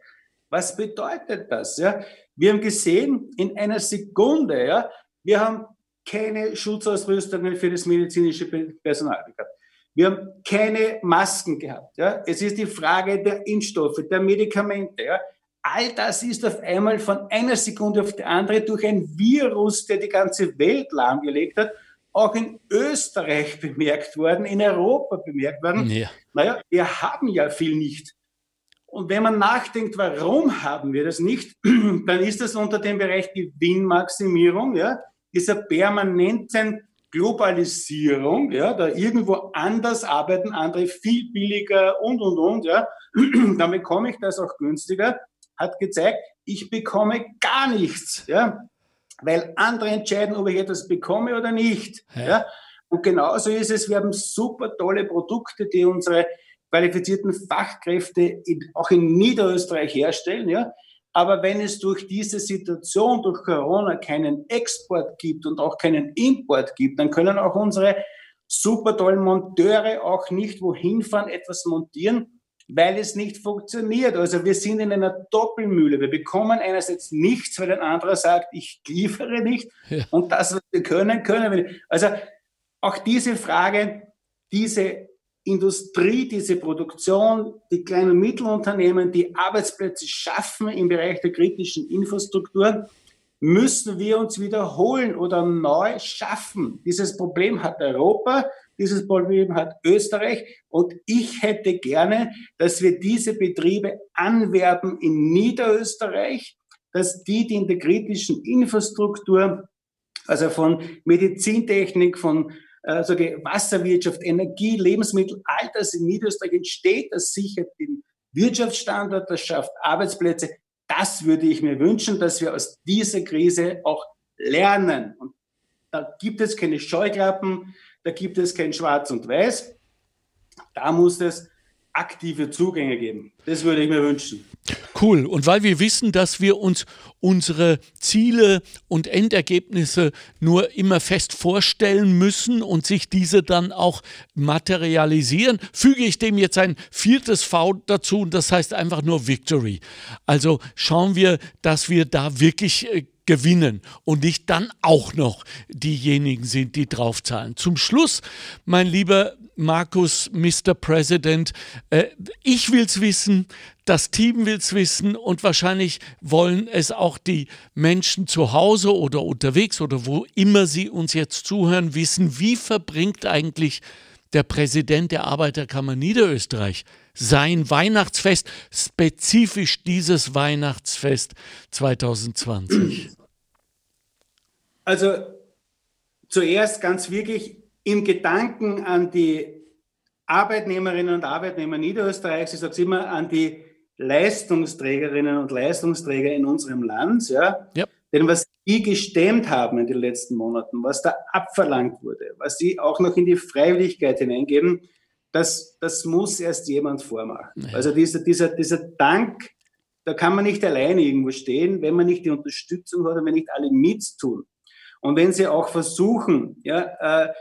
Was bedeutet das? Ja? Wir haben gesehen, in einer Sekunde, ja, wir haben keine Schutzausrüstungen für das medizinische Personal gehabt. Wir haben keine Masken gehabt. Ja? Es ist die Frage der Impfstoffe, der Medikamente. Ja? All das ist auf einmal von einer Sekunde auf die andere durch ein Virus, der die ganze Welt lahmgelegt hat, auch in Österreich bemerkt worden, in Europa bemerkt worden. Ja. Naja, wir haben ja viel nicht. Und wenn man nachdenkt, warum haben wir das nicht, *clears throat* dann ist das unter dem Bereich Gewinnmaximierung, ja, dieser permanenten Globalisierung, ja, da irgendwo anders arbeiten, andere viel billiger und, und, und, ja, *clears throat* dann bekomme ich das auch günstiger, hat gezeigt, ich bekomme gar nichts, ja, weil andere entscheiden, ob ich etwas bekomme oder nicht, ja. ja. Und genauso ist es, wir haben super tolle Produkte, die unsere qualifizierten Fachkräfte in, auch in Niederösterreich herstellen, ja. Aber wenn es durch diese Situation, durch Corona keinen Export gibt und auch keinen Import gibt, dann können auch unsere super tollen Monteure auch nicht wohin fahren, etwas montieren, weil es nicht funktioniert. Also wir sind in einer Doppelmühle. Wir bekommen einerseits nichts, weil ein anderer sagt, ich liefere nicht. Ja. Und das, was wir können, können wir nicht. Also auch diese Frage, diese Industrie, diese Produktion, die kleinen und Mittelunternehmen, die Arbeitsplätze schaffen im Bereich der kritischen Infrastruktur, müssen wir uns wiederholen oder neu schaffen. Dieses Problem hat Europa, dieses Problem hat Österreich und ich hätte gerne, dass wir diese Betriebe anwerben in Niederösterreich, dass die, die in der kritischen Infrastruktur, also von Medizintechnik, von äh, sage Wasserwirtschaft, Energie, Lebensmittel, all das in Niederösterreich entsteht, das sichert den Wirtschaftsstandort, das schafft Arbeitsplätze. Das würde ich mir wünschen, dass wir aus dieser Krise auch lernen. Und da gibt es keine Scheuklappen, da gibt es kein Schwarz und Weiß. Da muss es aktive Zugänge geben. Das würde ich mir wünschen. Cool. Und weil wir wissen, dass wir uns unsere Ziele und Endergebnisse nur immer fest vorstellen müssen und sich diese dann auch materialisieren, füge ich dem jetzt ein viertes V dazu und das heißt einfach nur Victory. Also schauen wir, dass wir da wirklich äh, gewinnen und nicht dann auch noch diejenigen sind, die draufzahlen. Zum Schluss, mein lieber Markus, Mr. President, äh, ich es wissen, das Team will es wissen und wahrscheinlich wollen es auch die Menschen zu Hause oder unterwegs oder wo immer sie uns jetzt zuhören, wissen, wie verbringt eigentlich der Präsident der Arbeiterkammer Niederösterreich sein Weihnachtsfest, spezifisch dieses Weihnachtsfest 2020? Also zuerst ganz wirklich im Gedanken an die Arbeitnehmerinnen und Arbeitnehmer Niederösterreichs, ich sage es immer, an die Leistungsträgerinnen und Leistungsträger in unserem Land, ja, ja. denn was die gestemmt haben in den letzten Monaten, was da abverlangt wurde, was sie auch noch in die Freiwilligkeit hineingeben, das, das muss erst jemand vormachen. Ja. Also dieser, dieser, dieser Dank, da kann man nicht alleine irgendwo stehen, wenn man nicht die Unterstützung hat und wenn nicht alle mittun. Und wenn sie auch versuchen, ja, äh,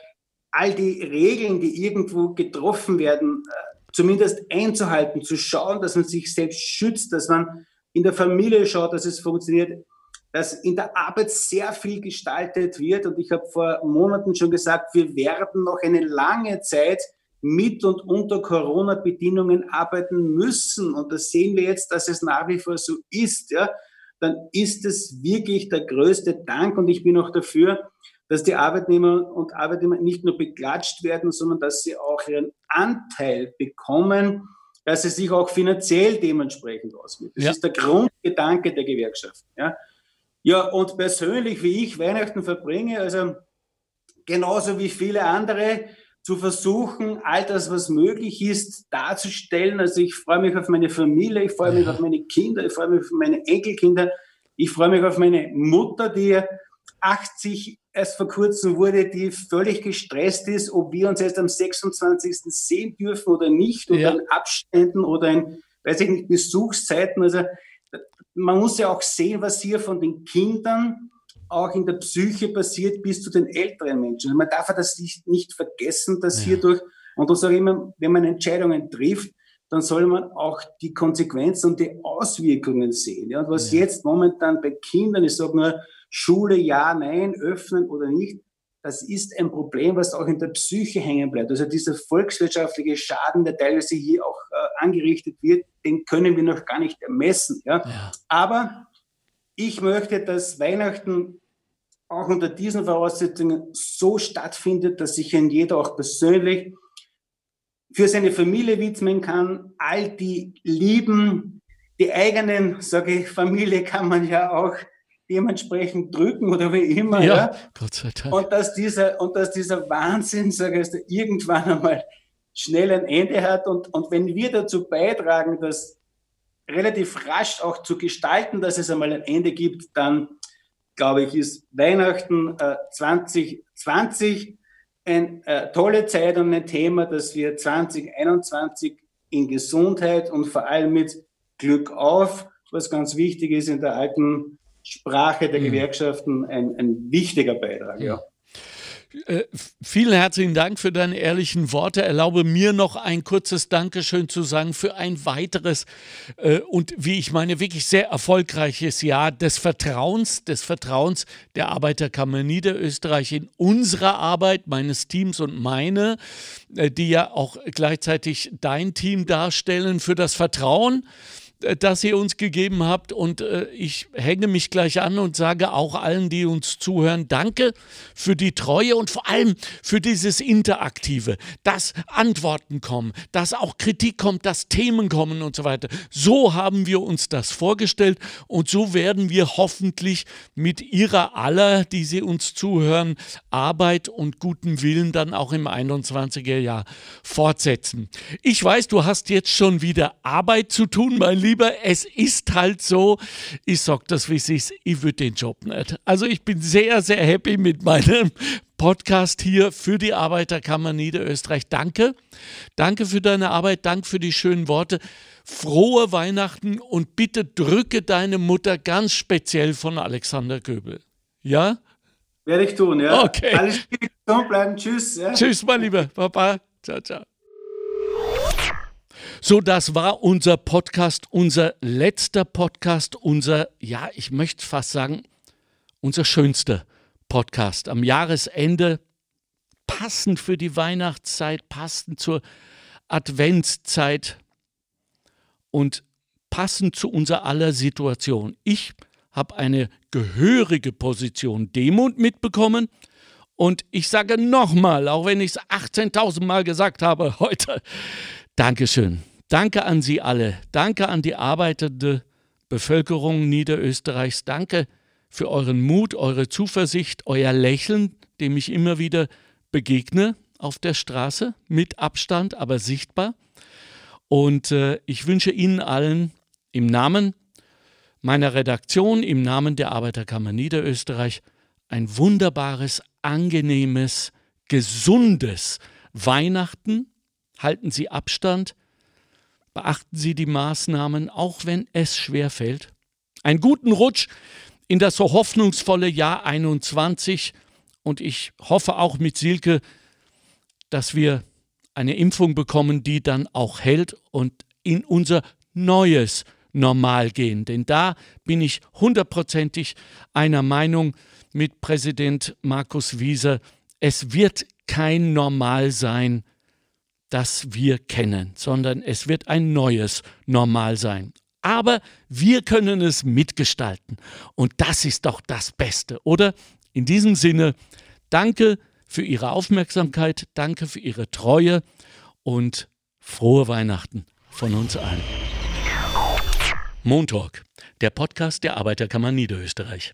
all die Regeln, die irgendwo getroffen werden, äh, zumindest einzuhalten, zu schauen, dass man sich selbst schützt, dass man in der Familie schaut, dass es funktioniert, dass in der Arbeit sehr viel gestaltet wird. Und ich habe vor Monaten schon gesagt, wir werden noch eine lange Zeit mit und unter Corona-Bedingungen arbeiten müssen. Und das sehen wir jetzt, dass es nach wie vor so ist. Ja, dann ist es wirklich der größte Dank. Und ich bin auch dafür, dass die Arbeitnehmer und Arbeitnehmer nicht nur beklatscht werden, sondern dass sie auch ihren Anteil bekommen, dass sie sich auch finanziell dementsprechend auswirkt. Das ja. ist der Grundgedanke der Gewerkschaft. Ja. ja, und persönlich, wie ich Weihnachten verbringe, also genauso wie viele andere, zu versuchen, all das, was möglich ist, darzustellen. Also ich freue mich auf meine Familie, ich freue mich auf meine Kinder, ich freue mich auf meine Enkelkinder, ich freue mich auf meine Mutter, die 80 erst vor kurzem wurde, die völlig gestresst ist, ob wir uns erst am 26. sehen dürfen oder nicht, oder ja. in Abständen oder in, weiß ich nicht, Besuchszeiten. Also man muss ja auch sehen, was hier von den Kindern auch in der Psyche passiert bis zu den älteren Menschen. Also man darf das nicht vergessen, dass ja. hierdurch, und das sage ich immer, wenn man Entscheidungen trifft, dann soll man auch die Konsequenzen und die Auswirkungen sehen. Ja, und was ja. jetzt momentan bei Kindern, ich sage nur, Schule ja, nein, öffnen oder nicht, das ist ein Problem, was auch in der Psyche hängen bleibt. Also dieser volkswirtschaftliche Schaden, der teilweise hier auch äh, angerichtet wird, den können wir noch gar nicht ermessen. Ja? ja? Aber ich möchte, dass Weihnachten auch unter diesen Voraussetzungen so stattfindet, dass sich ein jeder auch persönlich für seine Familie widmen kann, all die lieben, die eigenen, sage ich, Familie kann man ja auch dementsprechend drücken oder wie immer. Ja, ja. Gott sei Dank. Und dass dieser, und dass dieser Wahnsinn, sage ich, irgendwann einmal schnell ein Ende hat. Und, und wenn wir dazu beitragen, das relativ rasch auch zu gestalten, dass es einmal ein Ende gibt, dann glaube ich, ist Weihnachten äh, 2020 eine äh, tolle Zeit und ein Thema, dass wir 2021 in Gesundheit und vor allem mit Glück auf, was ganz wichtig ist in der alten Sprache der mhm. Gewerkschaften ein, ein wichtiger Beitrag. Ja. Äh, vielen herzlichen Dank für deine ehrlichen Worte. Erlaube mir noch ein kurzes Dankeschön zu sagen für ein weiteres äh, und wie ich meine, wirklich sehr erfolgreiches Jahr des Vertrauens, des Vertrauens der Arbeiterkammer Niederösterreich in unsere Arbeit, meines Teams und meine, äh, die ja auch gleichzeitig dein Team darstellen, für das Vertrauen das ihr uns gegeben habt. Und äh, ich hänge mich gleich an und sage auch allen, die uns zuhören, danke für die Treue und vor allem für dieses Interaktive, dass Antworten kommen, dass auch Kritik kommt, dass Themen kommen und so weiter. So haben wir uns das vorgestellt und so werden wir hoffentlich mit ihrer aller, die sie uns zuhören, Arbeit und guten Willen dann auch im 21er Jahr fortsetzen. Ich weiß, du hast jetzt schon wieder Arbeit zu tun, mein Lieber, es ist halt so, ich sag das wie es ist, ich würde den Job nicht. Also ich bin sehr, sehr happy mit meinem Podcast hier für die Arbeiterkammer Niederösterreich. Danke. Danke für deine Arbeit, danke für die schönen Worte. Frohe Weihnachten und bitte drücke deine Mutter ganz speziell von Alexander Göbel. Ja? Werde ich tun, ja. Okay. Alles gesund bleiben. Tschüss. Ja. Tschüss, mein Lieber. Papa. Ciao, ciao. So, das war unser Podcast, unser letzter Podcast, unser, ja, ich möchte fast sagen, unser schönster Podcast am Jahresende, passend für die Weihnachtszeit, passend zur Adventszeit und passend zu unserer aller Situation. Ich habe eine gehörige Position Demut mitbekommen. Und ich sage nochmal, auch wenn ich es 18.000 Mal gesagt habe *laughs* heute, Dankeschön. Danke an Sie alle. Danke an die arbeitende Bevölkerung Niederösterreichs. Danke für euren Mut, eure Zuversicht, euer Lächeln, dem ich immer wieder begegne auf der Straße, mit Abstand, aber sichtbar. Und äh, ich wünsche Ihnen allen im Namen meiner Redaktion, im Namen der Arbeiterkammer Niederösterreich ein wunderbares, angenehmes, gesundes Weihnachten. Halten Sie Abstand, beachten Sie die Maßnahmen, auch wenn es schwer fällt. Einen guten Rutsch in das so hoffnungsvolle Jahr 21 und ich hoffe auch mit Silke, dass wir eine Impfung bekommen, die dann auch hält und in unser neues Normal gehen. Denn da bin ich hundertprozentig einer Meinung mit Präsident Markus Wieser. Es wird kein Normal sein, das wir kennen, sondern es wird ein neues Normal sein. Aber wir können es mitgestalten. Und das ist doch das Beste, oder? In diesem Sinne, danke für Ihre Aufmerksamkeit, danke für Ihre Treue und frohe Weihnachten von uns allen. Montalk, der Podcast der Arbeiterkammer Niederösterreich.